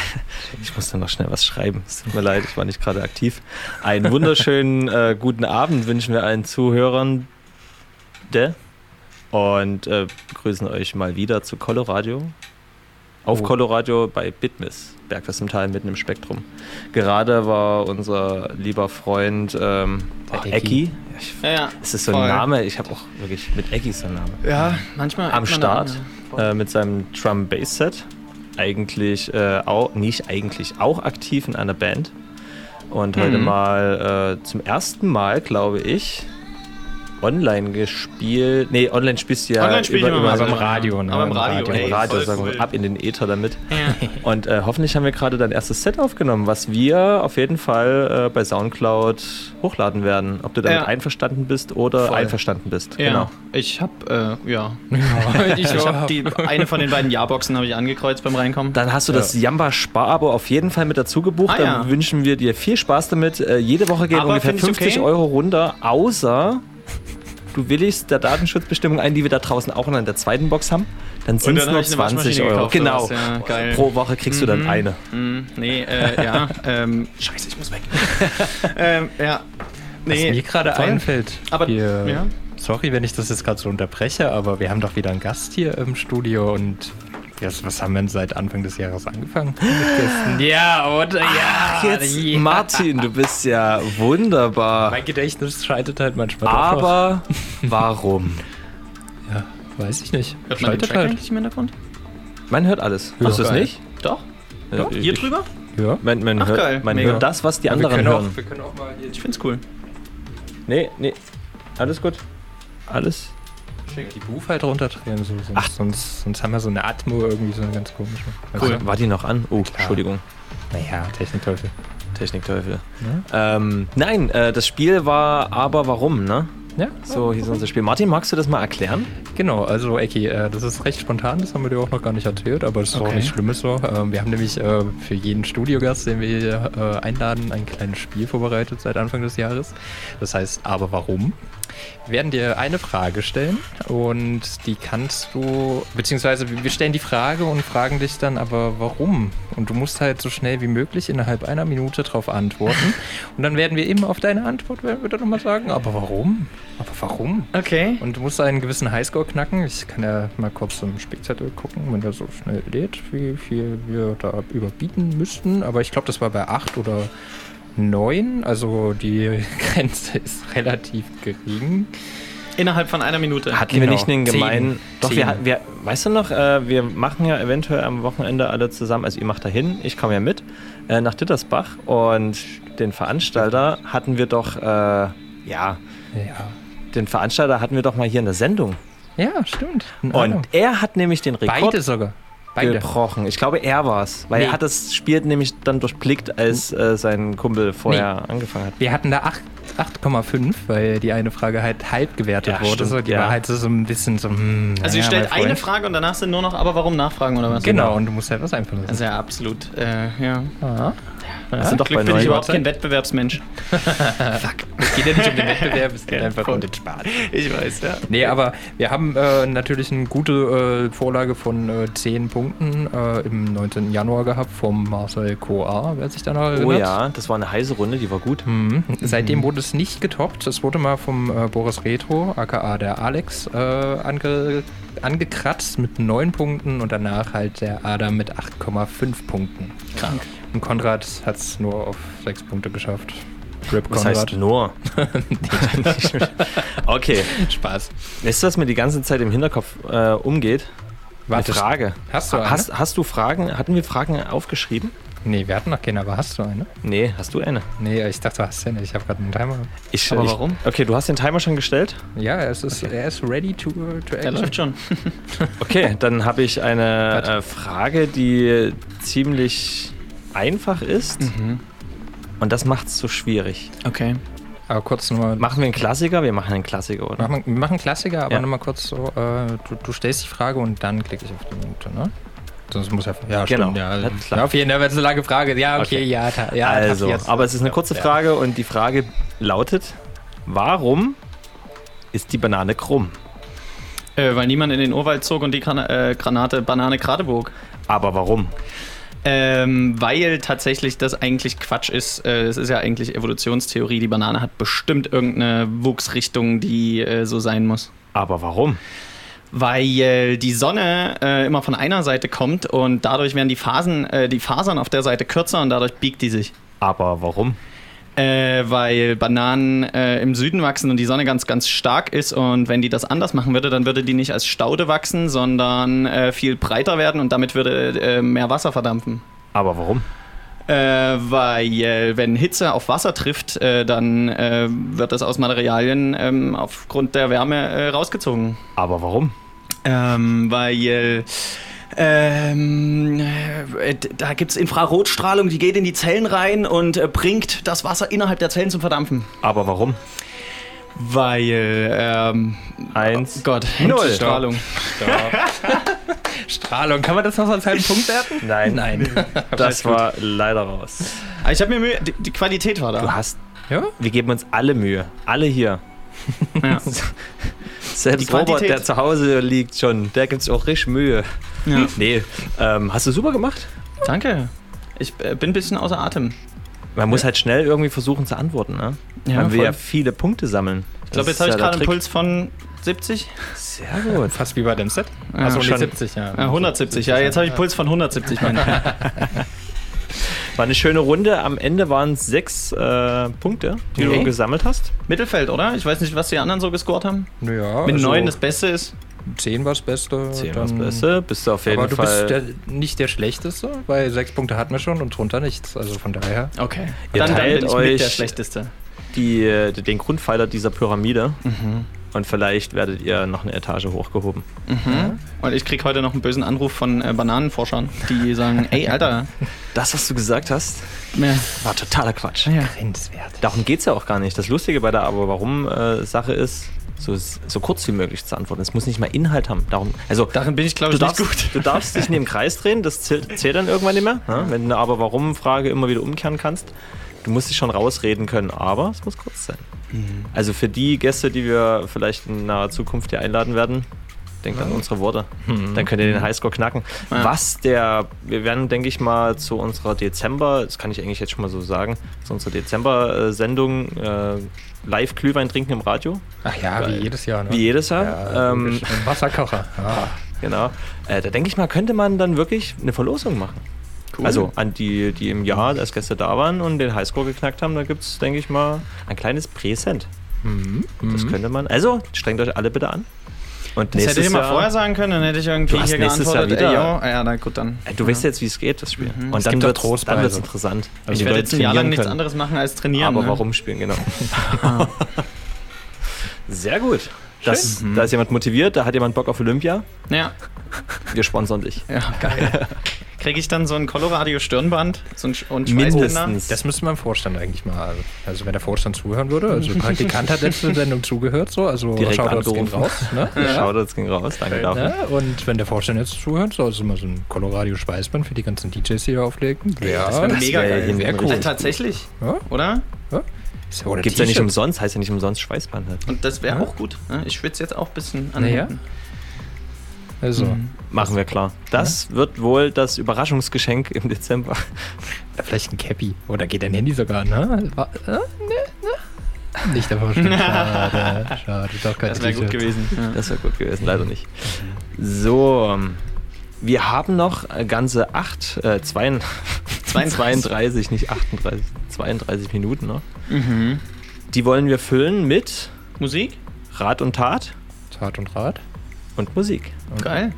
Ich muss dann noch schnell was schreiben. Es tut mir leid, ich war nicht gerade aktiv. Einen wunderschönen äh, guten Abend wünschen wir allen Zuhörern. De und äh, begrüßen euch mal wieder zu Coloradio. Auf Oh. Coloradio bei Bitmiss, Bergfest im Tal mitten im Spektrum. Gerade war unser lieber Freund ähm, oh, Ecki. Ich, Ja, ja. ist das so ein Name? Ich habe auch wirklich mit Ecki so einen Namen. Ja, manchmal. Am Start äh, mit seinem Drum Bass Set. Eigentlich äh, auch, nicht eigentlich, auch aktiv in einer Band. Und heute Mhm. mal äh, zum ersten Mal, glaube ich, online gespielt. Nee, online spielst du ja Online ich immer über, mal über so, im. Radio. Ne? Aber im Radio, Im ey, Radio sagen wir, ab in den Äther damit. Und äh, hoffentlich haben wir gerade dein erstes Set aufgenommen, was wir auf jeden Fall äh, bei Soundcloud hochladen werden. Ob du damit Ja. einverstanden bist oder Voll. einverstanden bist. Ja, Genau. ich habe äh, ja, ich habe die eine von den beiden Ja-Boxen habe ich angekreuzt beim Reinkommen. Dann hast du das Jamba Sparabo auf jeden Fall mit dazu gebucht. Ah, Dann wünschen wir dir viel Spaß damit. Äh, jede Woche gehen Aber ungefähr find ich 50 okay. Euro runter, außer du willigst der Datenschutzbestimmung ein, die wir da draußen auch noch in der zweiten Box haben. Dann sind es nur hab ich eine 20 Waschmaschine Euro. gekauft, genau. ja. Pro Woche kriegst du dann Mhm. eine. Mhm. Nee, äh, ja. ähm, scheiße, ich muss weg. ähm, ja. Was Nee, mir gerade einfällt, Aber wir, ja. sorry, wenn ich das jetzt gerade so unterbreche, aber wir haben doch wieder einen Gast hier im Studio und was, was haben wir denn seit Anfang des Jahres angefangen? Ja, oder? Ja, jetzt, ja. Martin, du bist ja wunderbar. Mein Gedächtnis schreitet halt manchmal. Aber warum? Ja, weiß ich nicht. Hört man den halt. eigentlich im Hintergrund? Man hört alles. Hörst du es nicht? Doch. Ja, Doch? Hier ich- drüber? Ja. Man, man, Ach, hört, geil. man Mega. hört das, was die wir anderen können auch- hören. Wir können auch mal hier Ich find's cool. Nee, nee. Alles gut. Alles. die Buch halt runterdrehen, so, sonst, Ach. sonst, sonst haben wir so eine Atmo irgendwie so eine ganz komische. Cool. War die noch an? Oh, Entschuldigung. Naja, Technikteufel. Technikteufel. Ähm, nein, äh, das Spiel war aber warum, ne? Ja. So hieß unser Spiel. Martin, magst du das mal erklären? Genau, also Eki, äh, das ist recht spontan, das haben wir dir auch noch gar nicht erzählt, aber es ist auch Okay. nicht Schlimmes so. Ähm, wir haben nämlich äh, für jeden Studiogast, den wir hier äh, einladen, ein kleines Spiel vorbereitet seit Anfang des Jahres. Das heißt, aber warum? Wir werden dir eine Frage stellen und die kannst du, beziehungsweise wir stellen die Frage und fragen dich dann aber warum. Und du musst halt so schnell wie möglich innerhalb einer Minute darauf antworten. und dann werden wir immer auf deine Antwort, werden wir dann nochmal sagen, aber warum? Aber warum? Okay. Und du musst einen gewissen Highscore knacken. Ich kann ja mal kurz im Spickzettel gucken, wenn der so schnell lädt, wie viel wir da überbieten müssten. Aber ich glaube, das war bei 8 oder 9. Also die Grenze ist relativ gering. Innerhalb von einer Minute. Hatten wir Genau. nicht einen gemeinen. Doch, Zehn. wir, hatten- wir, weißt du noch, äh, wir machen ja eventuell am Wochenende alle zusammen, also ihr macht da hin, ich komme ja mit, äh, nach Dittersbach und den Veranstalter hatten wir doch, äh, ja, Ja. den Veranstalter hatten wir doch mal hier in der Sendung. Ja, stimmt. Und er hat nämlich den Rekord Beide sogar. Beide. gebrochen. Ich glaube, er war es, weil Nee. er hat das Spiel nämlich dann durchblickt, als äh, sein Kumpel vorher angefangen hat. Wir hatten da 8 8,5, weil die eine Frage halt halb gewertet Ja, wurde. stimmt, so, die ja. war halt so, so ein bisschen so. Hm, Also ihr naja, stellt eine. Frage und danach sind nur noch aber warum nachfragen oder was? Genau, und du musst halt was einfallen lassen. Also ja, absolut. Äh, ja. Ah. Das sind doch Glück bei bin ich überhaupt kein Wettbewerbsmensch. Es geht ja nicht um den Wettbewerb, es geht einfach um den Spaß. Ich weiß, ja. Nee, aber wir haben äh, natürlich eine gute äh, Vorlage von äh, 10 Punkten äh, im 19. Januar gehabt vom Marcel Coa, wer sich da noch erinnert. Oh ja, das war eine heiße Runde, die war gut. Mhm. Seitdem wurde es nicht getoppt. Es wurde mal vom äh, Boris Retro, aka der Alex, äh, ange angekratzt mit 9 Punkten und danach halt der Adam mit 8,5 Punkten. Krank. Und Konrad hat es nur auf 6 Punkte geschafft. Rip Was Konrad. heißt nur? okay. Spaß. Weißt du, was mir die ganze Zeit im Hinterkopf äh, umgeht? Warte, eine Frage. hast du eine? Hast, hast du Fragen? Hatten wir Fragen aufgeschrieben? Nee, wir hatten noch keine, aber hast du eine? Nee, hast du eine? Nee, ich dachte, du hast eine. Ich habe gerade einen Timer. Ich, Aber ich, warum? Okay, du hast den Timer schon gestellt? Ja, es ist, er ist ready to, to action. läuft schon. Okay, dann habe ich eine äh, Frage, die ziemlich einfach ist. Mhm. Und das macht es so schwierig. Okay. Aber kurz nur. Machen wir einen Klassiker? Wir machen einen Klassiker, oder? Machen, wir machen Klassiker, aber Ja. nochmal kurz so, äh, du, du stellst die Frage und dann klicke ich auf die Minute, ne? Sonst muss er. Ja, Genau, stimmt, ja. auf jeden Fall, wenn es eine lange Frage Ja, okay, Okay. ja, ta, ja. also, jetzt. aber es ist eine kurze Ja. Frage und die Frage lautet: Warum ist die Banane krumm? Äh, weil niemand in den Urwald zog und die Grana äh, Granate Banane gerade bog. Aber warum? Ähm, weil tatsächlich das eigentlich Quatsch ist. Äh, Es ist ja eigentlich Evolutionstheorie. Die Banane hat bestimmt irgendeine Wuchsrichtung, die äh, so sein muss. Aber warum? Weil die Sonne äh, immer von einer Seite kommt und dadurch werden die Phasen, äh, die Fasern auf der Seite kürzer und dadurch biegt die sich. Aber warum? Äh, weil Bananen äh, im Süden wachsen und die Sonne ganz, ganz stark ist. Und wenn die das anders machen würde, dann würde die nicht als Staude wachsen, sondern äh, viel breiter werden und damit würde äh, mehr Wasser verdampfen. Aber warum? Äh, weil wenn Hitze auf Wasser trifft, äh, dann äh, wird das aus Materialien ähm, aufgrund der Wärme äh, rausgezogen. Aber warum? Ähm, weil ähm, äh, da gibt es Infrarotstrahlung, die geht in die Zellen rein und äh, bringt das Wasser innerhalb der Zellen zum Verdampfen. Aber warum? Weil, ähm, Eins. oh Gott, Null. Strahlung. Strahlung. Kann man das noch als halben Punkt werten? Nein. Nein. Das war leider raus. Aber Ich habe mir Mühe, die, die Qualität war da. Du hast. Ja? Wir geben uns alle Mühe. Alle hier. Ja. Selbst. Robert, der zu Hause liegt schon, der gibt sich auch richtig Mühe. Ja. Nee, ähm, hast du super gemacht. Danke. Ich äh, bin ein bisschen außer Atem. Man muss halt schnell irgendwie versuchen zu antworten, ne? Ja, Man will voll. ja viele Punkte sammeln. Ich glaube, jetzt habe ich gerade einen Puls von 70. Sehr gut. Fast wie bei dem Set. Ja, also schon. 70, ja. Ja, 170, ja, jetzt habe ich Puls von 170. Mann. War eine schöne Runde. Am Ende waren es sechs äh, Punkte, die Okay. du gesammelt hast. Mittelfeld, oder? Ich weiß nicht, was die anderen so gescored haben. Ja, Mit also 9 das Beste ist. 10 war das Beste. 10 dann- war das Beste. Bist du auf jeden Aber du Fall. bist der, nicht der Schlechteste, weil sechs Punkte hatten wir schon und drunter nichts. Also von daher. Okay. Ihr Dann, dann teilt bin ich euch mit der Schlechteste. die, äh, den Grundpfeiler dieser Pyramide. Mhm. Und vielleicht werdet ihr noch eine Etage hochgehoben. Mhm. Und ich krieg heute noch einen bösen Anruf von äh, Bananenforschern, die sagen, ey, Alter. Das, was du gesagt hast, Ja. war totaler Quatsch. Ja. Grenzwert. Darum geht es ja auch gar nicht. Das Lustige bei der Aber Warum-Sache ist, so, so kurz wie möglich zu antworten. Es muss nicht mal Inhalt haben. Darum, also, Darin bin ich, glaube du ich, nicht darfst, gut. du darfst dich nicht im Kreis drehen, das zählt, zählt dann irgendwann nicht mehr. Ne? Wenn du eine Aber Warum-Frage immer wieder umkehren kannst. Du musst dich schon rausreden können, aber es muss kurz sein. Mhm. Also für die Gäste, die wir vielleicht in naher Zukunft hier einladen werden, denkt an unsere Worte. Mhm. Dann könnt ihr den Highscore knacken. Ja. Was der, wir werden, denke ich mal, zu unserer Dezember, das kann ich eigentlich jetzt schon mal so sagen, zu unserer Dezember-Sendung äh, live Glühwein trinken im Radio. Ach ja, Weil- wie jedes Jahr. Ne? Wie jedes Jahr. Ja, ähm, Wasserkocher. Ja. genau. Äh, da denke ich mal, könnte man dann wirklich eine Verlosung machen. Cool. Also an die, die im Jahr als Gäste da waren und den Highscore geknackt haben, da gibt es, denke ich mal, ein kleines Präsent. Mhm. Das Mhm. könnte man. Also, strengt euch alle bitte an. Und Das hätte ich mal Jahr, vorher sagen können, dann hätte ich irgendwie Du hast hier nächstes Jahr geantwortet. wieder- Ey, ah ja, na gut, dann. Äh, Du weißt jetzt, wie es geht, das Spiel. Mhm. Und dann wird es Trostpreise. interessant. wenn Ich werde jetzt ein Jahr lang nichts können. anderes machen als trainieren. Aber ne? warum spielen, genau. Sehr gut. Das, Da ist jemand motiviert, da hat jemand Bock auf Olympia. Ja. Wir sponsern dich. Ja, geil. Kriege ich dann so ein Coloradio-Stirnband so ein Sch- und Schweißbänder? Das müsste man im Vorstand eigentlich mal. Also wenn der Vorstand zuhören würde. Also der Praktikant hat letzte Sendung zugehört, so. Also Direkt Shoutouts gehen angerufen. raus. Ne? Ja. Shoutouts gehen raus, danke dafür. Ja, und wenn der Vorstand jetzt zuhört, so also mal so ein Coloradio Schweißband für die ganzen DJs hier auflegen. Ja, das wäre mega wär geil. Wär richtig Äh, tatsächlich, Ja? oder? Ist ja, oder Gibt's ja nicht umsonst, heißt ja nicht umsonst Schweißband halt. Und das wäre Ja. auch gut. ne? Ich schwitze jetzt auch ein bisschen an Na den ja. Händen. Also, Mhm. Machen wir klar. Das wird wohl das Überraschungsgeschenk im Dezember. vielleicht ein Cappy. Oder geht dein Handy sogar, ne? Äh, ne, ne? Nicht der Vorstand. Schade, schade. Doch kein Das wäre gut gewesen. Ja. Das wäre gut gewesen, leider nicht. So, ähm, wir haben noch äh, ganze 8, äh, 32, 32, nicht 38, 32 Minuten noch. Mhm. Die wollen wir füllen mit Musik? Rat und Tat Tat und Rat. und Musik. Geil.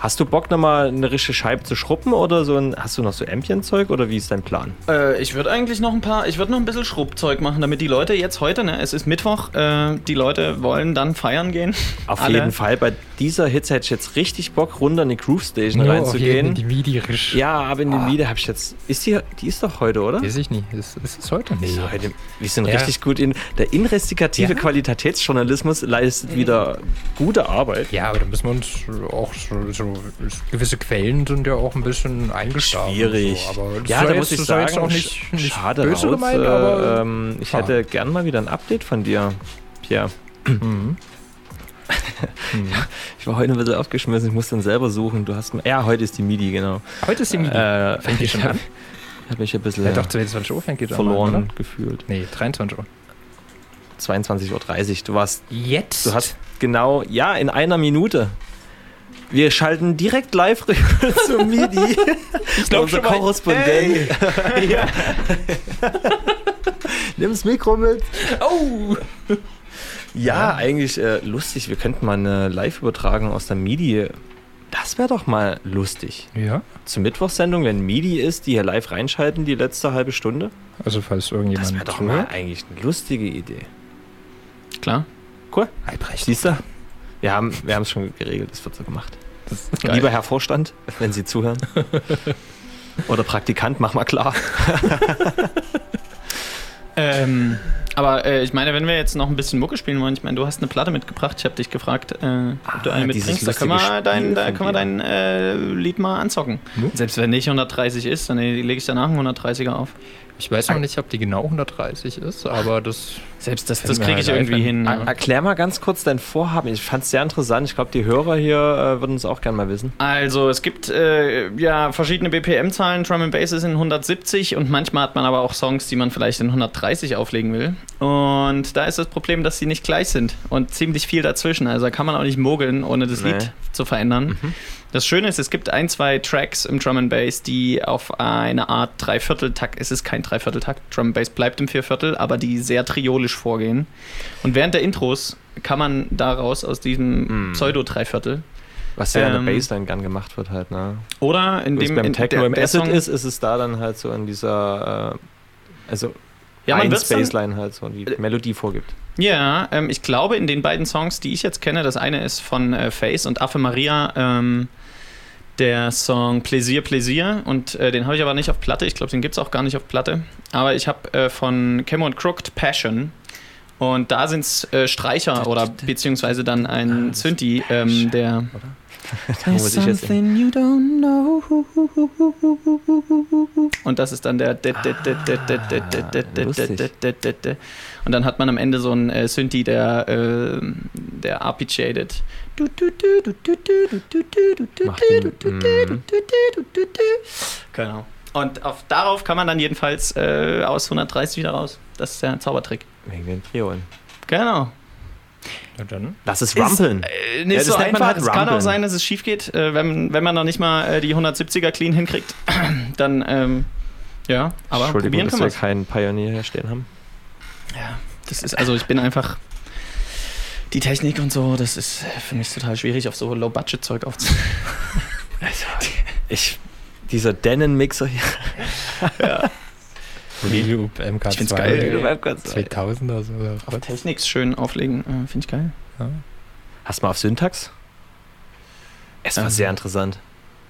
Hast du Bock nochmal eine richtige Scheibe zu schruppen oder so ein, hast du noch so Ämpchenzeug oder wie ist dein Plan? Äh, ich würde eigentlich noch ein paar, ich würde noch ein bisschen Schrubbzeug machen, damit die Leute jetzt heute, ne, es ist Mittwoch, äh, die Leute wollen dann feiern gehen. Auf Alle. jeden Fall, bei dieser Hitze hätte ich jetzt richtig Bock, runter in die Groove Station auf reinzugehen. jeden die Midi risch. Ja, aber in die Ah. Miete habe ich jetzt. Ist die, die ist doch heute, oder? Weiß ich nicht. Ist, ist es heute? Nee. So, heute, wir sind Ja. richtig gut in. Der investigative Ja. Qualitätsjournalismus leistet wieder gute Arbeit. Ja, aber da müssen wir uns auch so, gewisse Quellen sind ja auch ein bisschen eingeschlafen. Schwierig. So, aber das ja, da muss ich sagen, auch nicht, nicht schade böse raus, gemeint, äh, aber ähm, ich Ah. hätte gern mal wieder ein Update von dir, Pierre. Mhm. ich war heute ein bisschen aufgeschmissen, ich muss dann selber suchen. Du hast ja, heute ist die MIDI, genau. Heute ist die MIDI. Äh, Fängt die schon an? Ich habe mich ein bisschen Ja, doch, 22 Uhr fängt die verloren an, gefühlt. Nee, 23 Uhr. 22.30 Uhr. Du warst. Jetzt? Du hast genau, ja, in einer Minute. Wir schalten direkt live zum MIDI. glaub Unser schon mal, Korrespondent. ja. Nimm's Mikro mit. Oh! Ja, eigentlich äh, lustig. Wir könnten mal eine Live-Übertragung aus der MIDI. Das wäre doch mal lustig. Ja. Zur Mittwochssendung, wenn MIDI ist, die hier live reinschalten, die letzte halbe Stunde. Also falls irgendjemand Das wäre doch mal eigentlich eine lustige Idee. Klar. Cool. Albrecht. Siehst du? Wir haben wir es schon geregelt, das wird so gemacht. Lieber Herr Vorstand, wenn Sie zuhören. Oder Praktikant, mach mal klar. Ähm, aber äh, ich meine, wenn wir jetzt noch ein bisschen Mucke spielen wollen, ich meine, du hast eine Platte mitgebracht. Ich habe dich gefragt, äh, ob du eine Ah, dieses mitbringst. Da können wir dein, da können wir dein äh, Lied mal anzocken. Selbst wenn nicht 130 ist, dann lege ich danach einen 130er auf. Ich weiß noch nicht, ob die genau 130 ist, aber das. Selbst das, das kriege halt ich irgendwie live hin. Er- Erklär mal ganz kurz dein Vorhaben. Ich fand es sehr interessant. Ich glaube, die Hörer hier äh, würden es auch gerne mal wissen. Also es gibt äh, ja verschiedene BPM-Zahlen, Drum and Bass ist in 170 und manchmal hat man aber auch Songs, die man vielleicht in 130 auflegen will. Und da ist das Problem, dass sie nicht gleich sind und ziemlich viel dazwischen. Also da kann man auch nicht mogeln, ohne das Nee. Lied zu verändern. Das Schöne ist, es gibt ein, zwei Tracks im Drum and Bass, die auf eine Art Dreivierteltakt, es ist kein Dreivierteltakt, Drum and Bass bleibt im Vierviertel, aber die sehr triolisch vorgehen. Und während der Intros kann man daraus aus diesem Pseudo-Dreiviertel Was ja in Ähm, der Bassline gern gemacht wird halt. Ne? oder in dem beim in Techno der- im Acid ist, ist es da dann halt so in dieser, äh, also Ja, dann- Bassline halt so, die Melodie vorgibt. Ja, ähm, ich glaube, in den beiden Songs, die ich jetzt kenne, das eine ist von äh, Face und Affe Maria, ähm, der Song Plaisir, Plaisir. Und äh, den habe ich aber nicht auf Platte. Ich glaube, den gibt es auch gar nicht auf Platte. Aber ich habe äh, von Camo und Crooked Passion. Und da sind es äh, Streicher oder beziehungsweise dann ein Synthi, ähm, der. Da muss ich jetzt in- you don't know. Und das ist dann der. Und dann hat man am Ende so einen äh, Synthi, der, äh, der arpeggiated. Genau. Und auf, darauf kann man dann jedenfalls äh, aus 130 wieder raus. Das ist der Zaubertrick. Wegen den Triolen. Genau. Ja, dann. Das ist Rumpeln. Äh, nicht Ja, das so einfach. halt es kann auch sein, dass es schief geht, äh, wenn, wenn man noch nicht mal äh, die 170er clean hinkriegt. dann, ähm, ja, aber Entschuldigung, probieren dass kann wir man keinen Pioneer hier stehen haben. Ja, das ist, also ich bin einfach. Die Technik und so, das ist für mich total schwierig, auf so Low-Budget-Zeug aufzunehmen. Also, ich, dieser Denon-Mixer hier. ja. Reloop MK2. Ich find's geil. Reloop MK2. 2000er so. Auf Technics schön auflegen, äh, finde ich geil. Hast du mal auf Syntax? Es war Ähm. sehr interessant.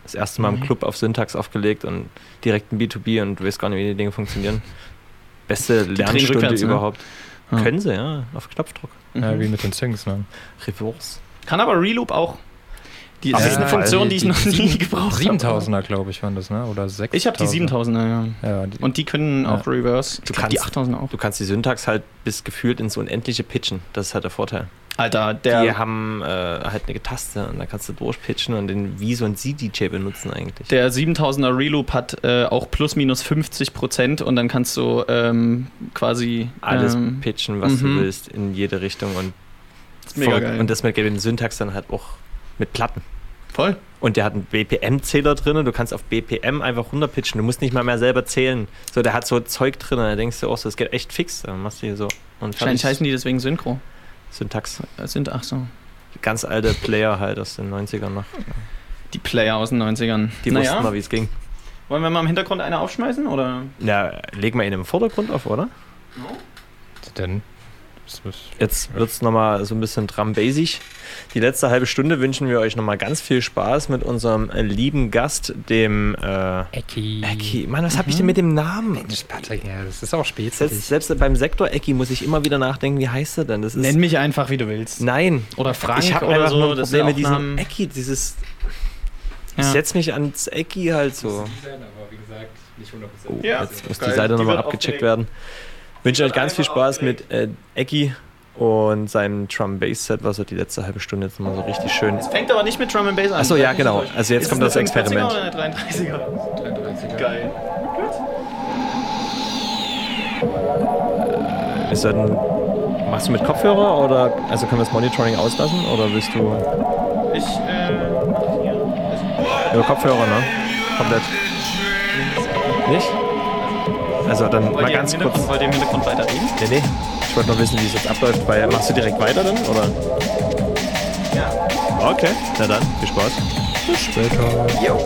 Das erste Mal im Mhm. Club auf Syntax aufgelegt und direkt ein B2B und du weißt gar nicht, wie die Dinge funktionieren. Beste drehen Lernstunde ne? überhaupt. Ja. Können sie, ja, auf Knopfdruck. Ja, Mhm. wie mit den Syncs, ne? Reverse. Kann aber Reloop auch. Die, das ist eine. Funktion, die ich noch nie gebraucht habe. 7000er, glaube ich, waren das, ne? Oder 6000er. Ich habe die 7000er, ja. Ja, die, Und die können auch Reverse. Du glaub, die kannst- 8000er auch. Du kannst die Syntax halt bis gefühlt ins Unendliche pitchen. Das ist halt der Vorteil. Alter, der. die haben äh, halt eine Taste und da kannst du durchpitchen und den wie so ein C-DJ benutzen eigentlich. Der 7000er Reloop hat äh, auch plus minus 50 Prozent und dann kannst du ähm, quasi Alles ähm, pitchen, was mhm. du willst, in jede Richtung und ist mega geil. Und das mit den Syntax dann halt auch mit Platten. Voll. Und der hat einen BPM-Zähler drin, du kannst auf BPM einfach runterpitchen, du musst nicht mal mehr selber zählen. So, der hat so Zeug drin, da denkst du auch so, das geht echt fix. Dann machst du hier so und Wahrscheinlich heißen die deswegen Synchro. Syntax. Äh, Sind, ach so. Ganz alte Player halt aus den 90ern noch. Die Player aus den 90ern. Die naja, wussten mal, wie es ging. wollen wir mal im Hintergrund eine aufschmeißen? Oder? Ja, leg mal ihn im Vordergrund auf, oder? Dann. Jetzt wird es nochmal so ein bisschen drum-basic. Die letzte halbe Stunde wünschen wir euch nochmal ganz viel Spaß mit unserem lieben Gast, dem äh, Ecki. Ecki. Mann, was habe ich denn mit dem Namen? Mensch, Patrick, ja, das ist auch spät. Selbst, selbst beim Sektor Ecki muss ich immer wieder nachdenken, wie heißt er denn? Das ist, Nenn mich einfach, wie du willst. Nein. Oder Frank ich habe oder einfach so. nur ein das Problem mit diesem Namen. Ecki, dieses... Ich Ja. setze mich ans Ecki halt so. aber wie gesagt, nicht 100%. Oh, Ja, jetzt muss die Seite nochmal abgecheckt aufgelegt. werden. Wünsche euch ganz viel Spaß mit äh, Ecki und seinem Drum-Bass-Set, was er die letzte halbe Stunde jetzt mal so richtig schön. Es fängt aber nicht mit Drum Bass an. Achso, ja, genau. Also jetzt Ist kommt das eine 45er Experiment. Oder eine 33er? 33er. Geil. Ist dann, machst du mit Kopfhörer oder also können wir das Monitoring auslassen oder willst du Ich, äh. über Kopfhörer, ne? Komplett. Nicht? Also dann Wollt mal ihr ganz kurz. Hintergrund, wollt ihr im Hintergrund weiterreden? Nee, nee. Ich wollte noch wissen, wie es jetzt abläuft, weil machst du direkt weiter dann, oder? Ja. Okay, na dann, viel Spaß. Bis später. Jo.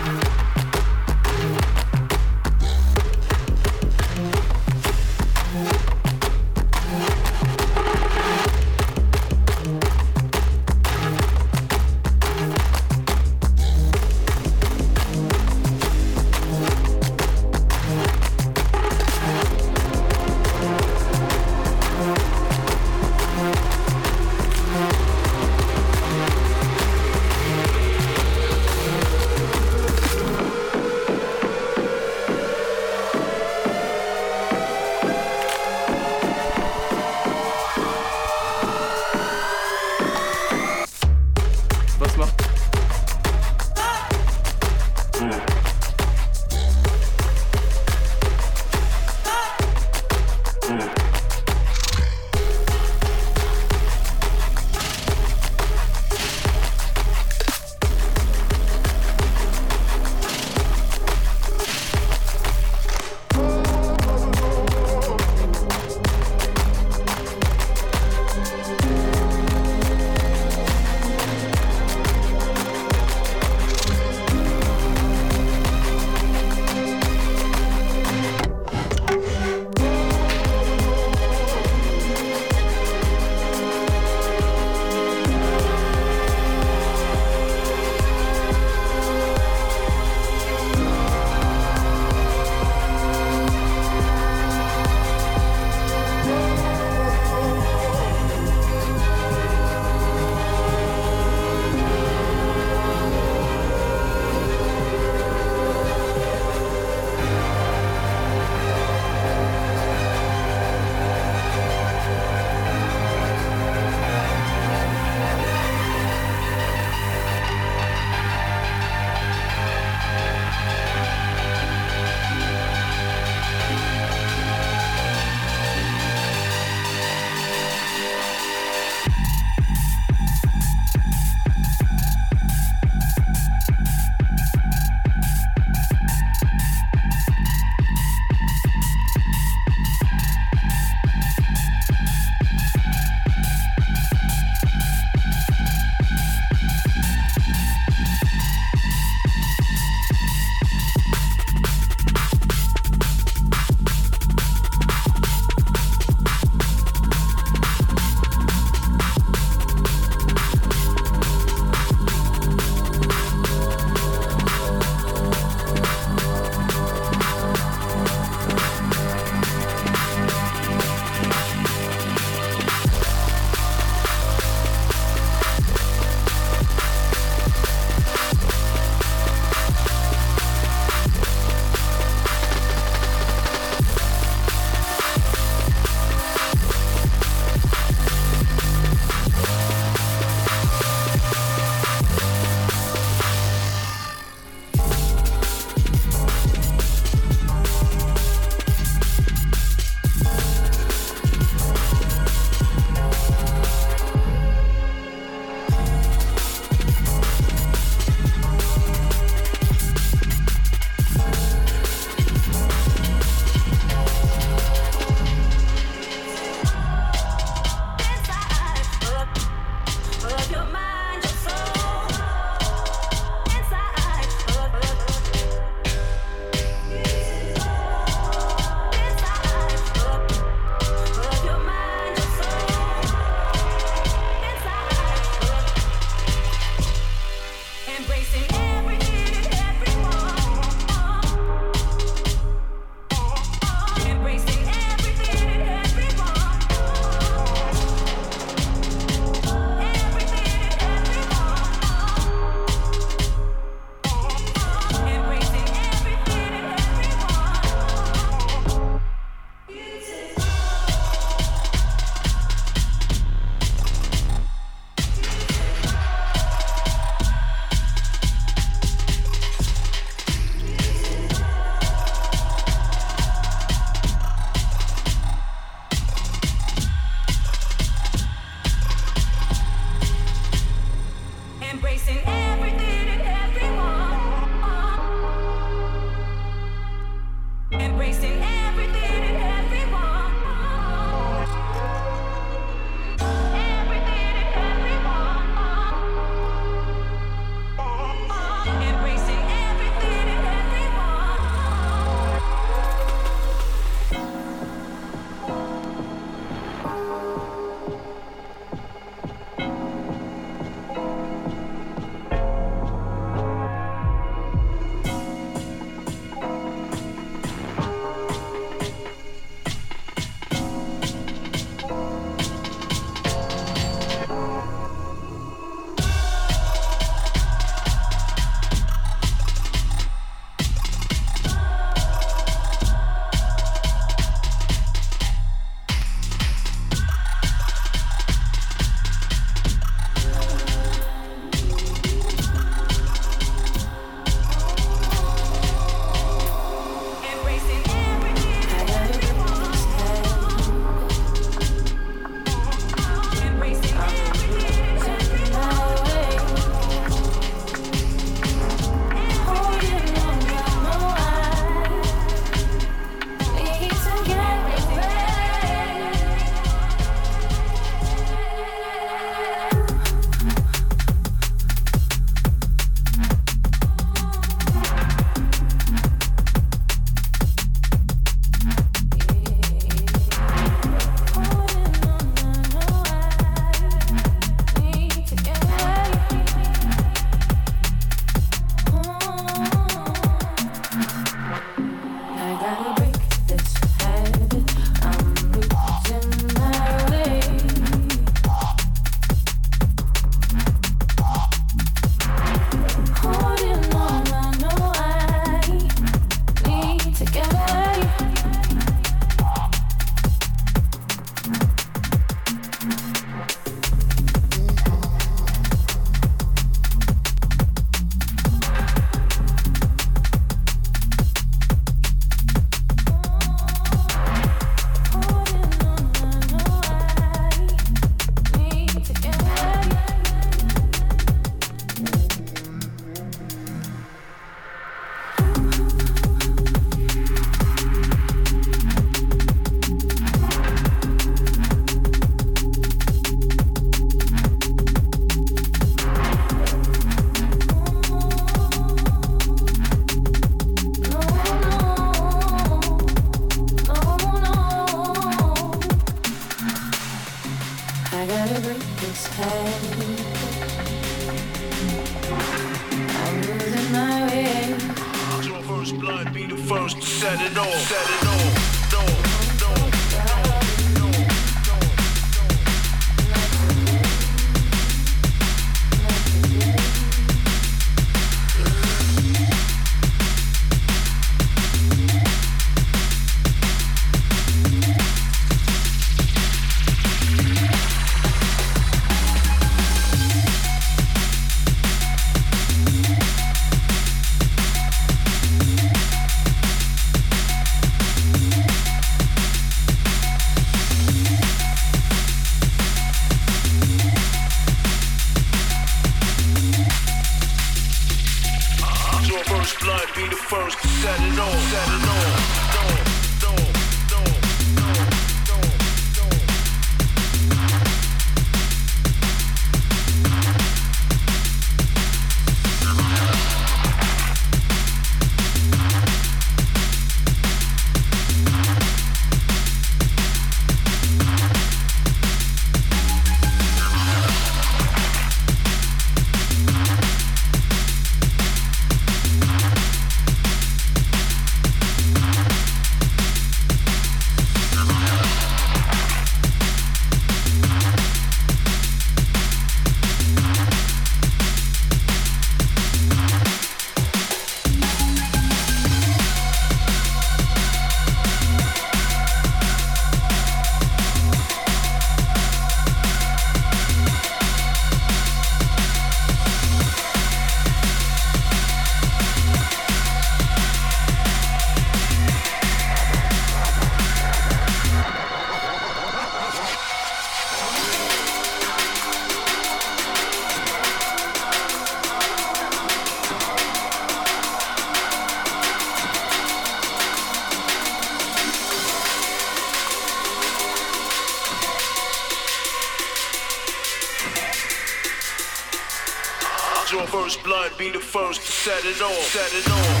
first to set it off, set it off.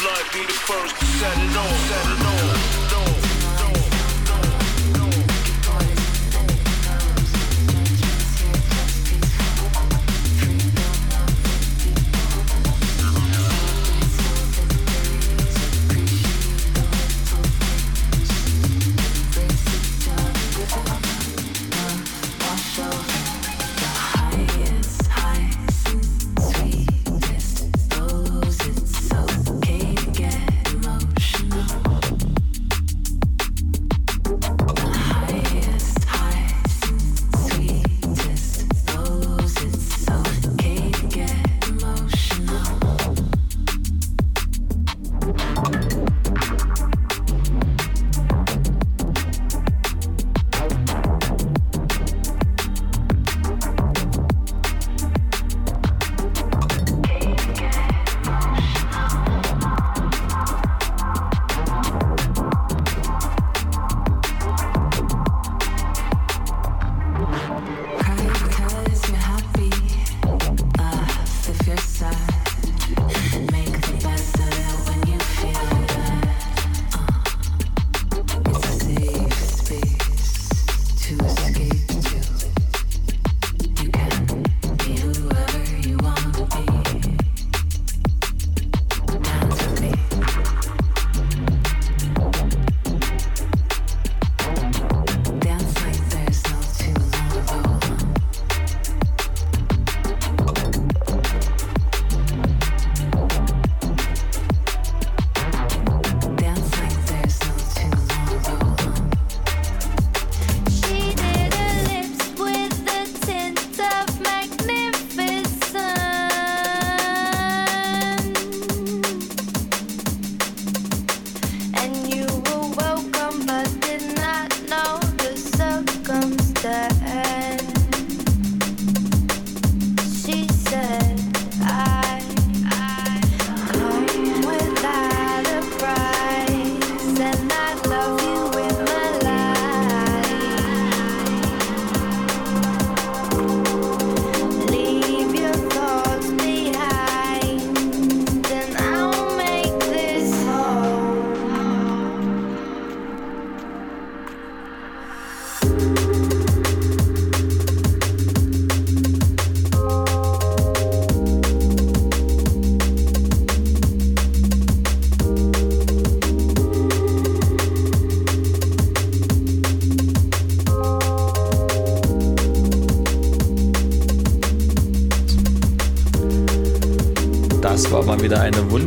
blood be the first to set it off. Set it off.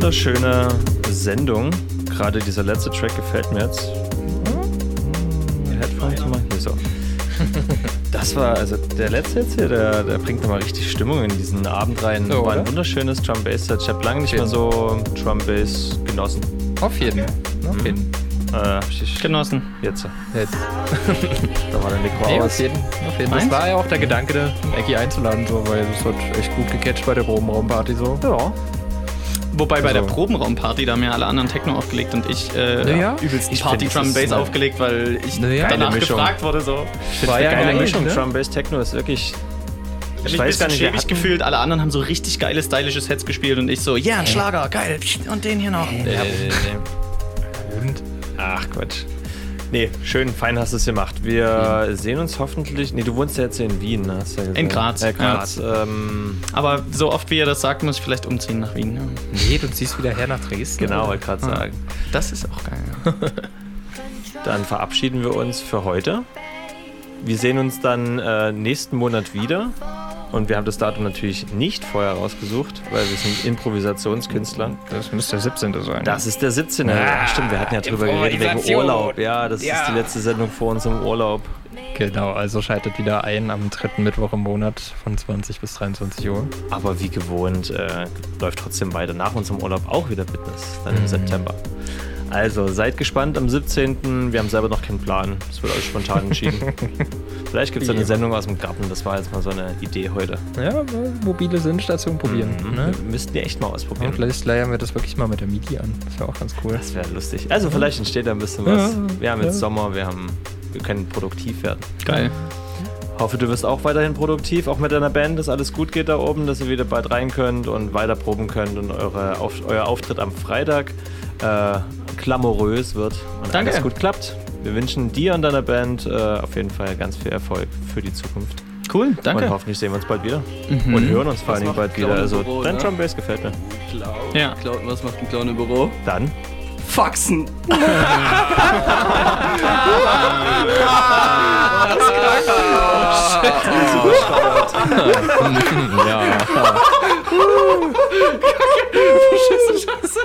Wunderschöne Sendung. Gerade dieser letzte Track gefällt mir jetzt. Headphones mal hier so. Das war, also der letzte jetzt hier, der, der bringt nochmal richtig Stimmung in diesen Abend rein. So, war ein oder? wunderschönes Drum Bass Set. Ich habe lange nicht mehr so Drum Bass genossen. Auf jeden. Auf jeden. Äh, hab ich genossen. Jetzt. Jetzt. da war der Mikro Nee, aus. auf jeden. Auf jeden. Das war ja auch der Gedanke, Eggy einzuladen, so, weil das hat echt gut gecatcht bei der Probenraumparty so. Ja. Wobei bei Also- der Probenraumparty, da haben ja alle anderen Techno aufgelegt und ich äh, Naja. übelst Ich Party Drum Bass eine- aufgelegt, weil ich Naja. danach Geile gefragt wurde so. War eine ja geile geil, Mischung. ne? Drum Bass Techno ist wirklich. Ich Ich mich weiß gar nicht, schäbig gefühlt, alle anderen haben so richtig geile stylische Sets gespielt und ich so, ja, ein Schlager, geil, und den hier noch. Nee, Nee, schön, fein hast du es gemacht. Wir sehen uns hoffentlich. Nee, du wohnst ja jetzt hier in Wien, ne? Hast du ja gesagt. In Graz. Äh, Graz. Ähm, Aber so oft wie ihr das sagt, muss ich vielleicht umziehen nach Wien. Ja. Nee, du ziehst wieder her nach Dresden. genau, wollte gerade Ah. sagen. Das ist auch geil. Dann verabschieden wir uns für heute. Wir sehen uns dann äh, nächsten Monat wieder. Und wir haben das Datum natürlich nicht vorher rausgesucht, weil wir sind Improvisationskünstler. Das müsste der 17. sein. Das ist der 17. Ah, ja, stimmt, wir hatten ja drüber geredet wegen. Urlaub. Ja, das Ja. ist die letzte Sendung vor uns im Urlaub. Genau, also schaltet wieder ein am dritten Mittwoch im Monat von 20 bis 23 Uhr. Aber wie gewohnt äh, läuft trotzdem weiter nach unserem Urlaub auch wieder Fitness, dann im Mhm. September. Also seid gespannt am 17. Wir haben selber noch keinen Plan. Es wird alles spontan entschieden. Vielleicht gibt es eine. Sendung aus dem Garten. Das war jetzt mal so eine Idee heute. Ja, mobile Sinnstation probieren. Mhm. Ne? Wir müssten die echt mal Und ausprobieren. vielleicht leiern wir das wirklich mal mit der MIDI an. Das wäre auch ganz cool. Das wäre lustig. Also vielleicht entsteht da ein bisschen was. Ja, wir haben jetzt ja. Sommer, wir haben, wir können produktiv werden. Geil. Hoffe, du wirst auch weiterhin produktiv, auch mit deiner Band, dass alles gut geht da oben, dass ihr wieder bald rein könnt und weiter proben könnt und eure auf, euer Auftritt am Freitag äh, glamourös wird und Danke. alles gut klappt. Wir wünschen dir und deiner Band äh, auf jeden Fall ganz viel Erfolg für die Zukunft. Cool, danke. Und hoffentlich sehen wir uns bald wieder. Mhm. Und hören uns vor allen Dingen bald wieder. Clown im Also Büro, dein ne? Drum Bass gefällt mir. Clown. Ja. Clown, was macht ein Clown im Büro? Dann Faxen. ja. Scheiße, scheiße.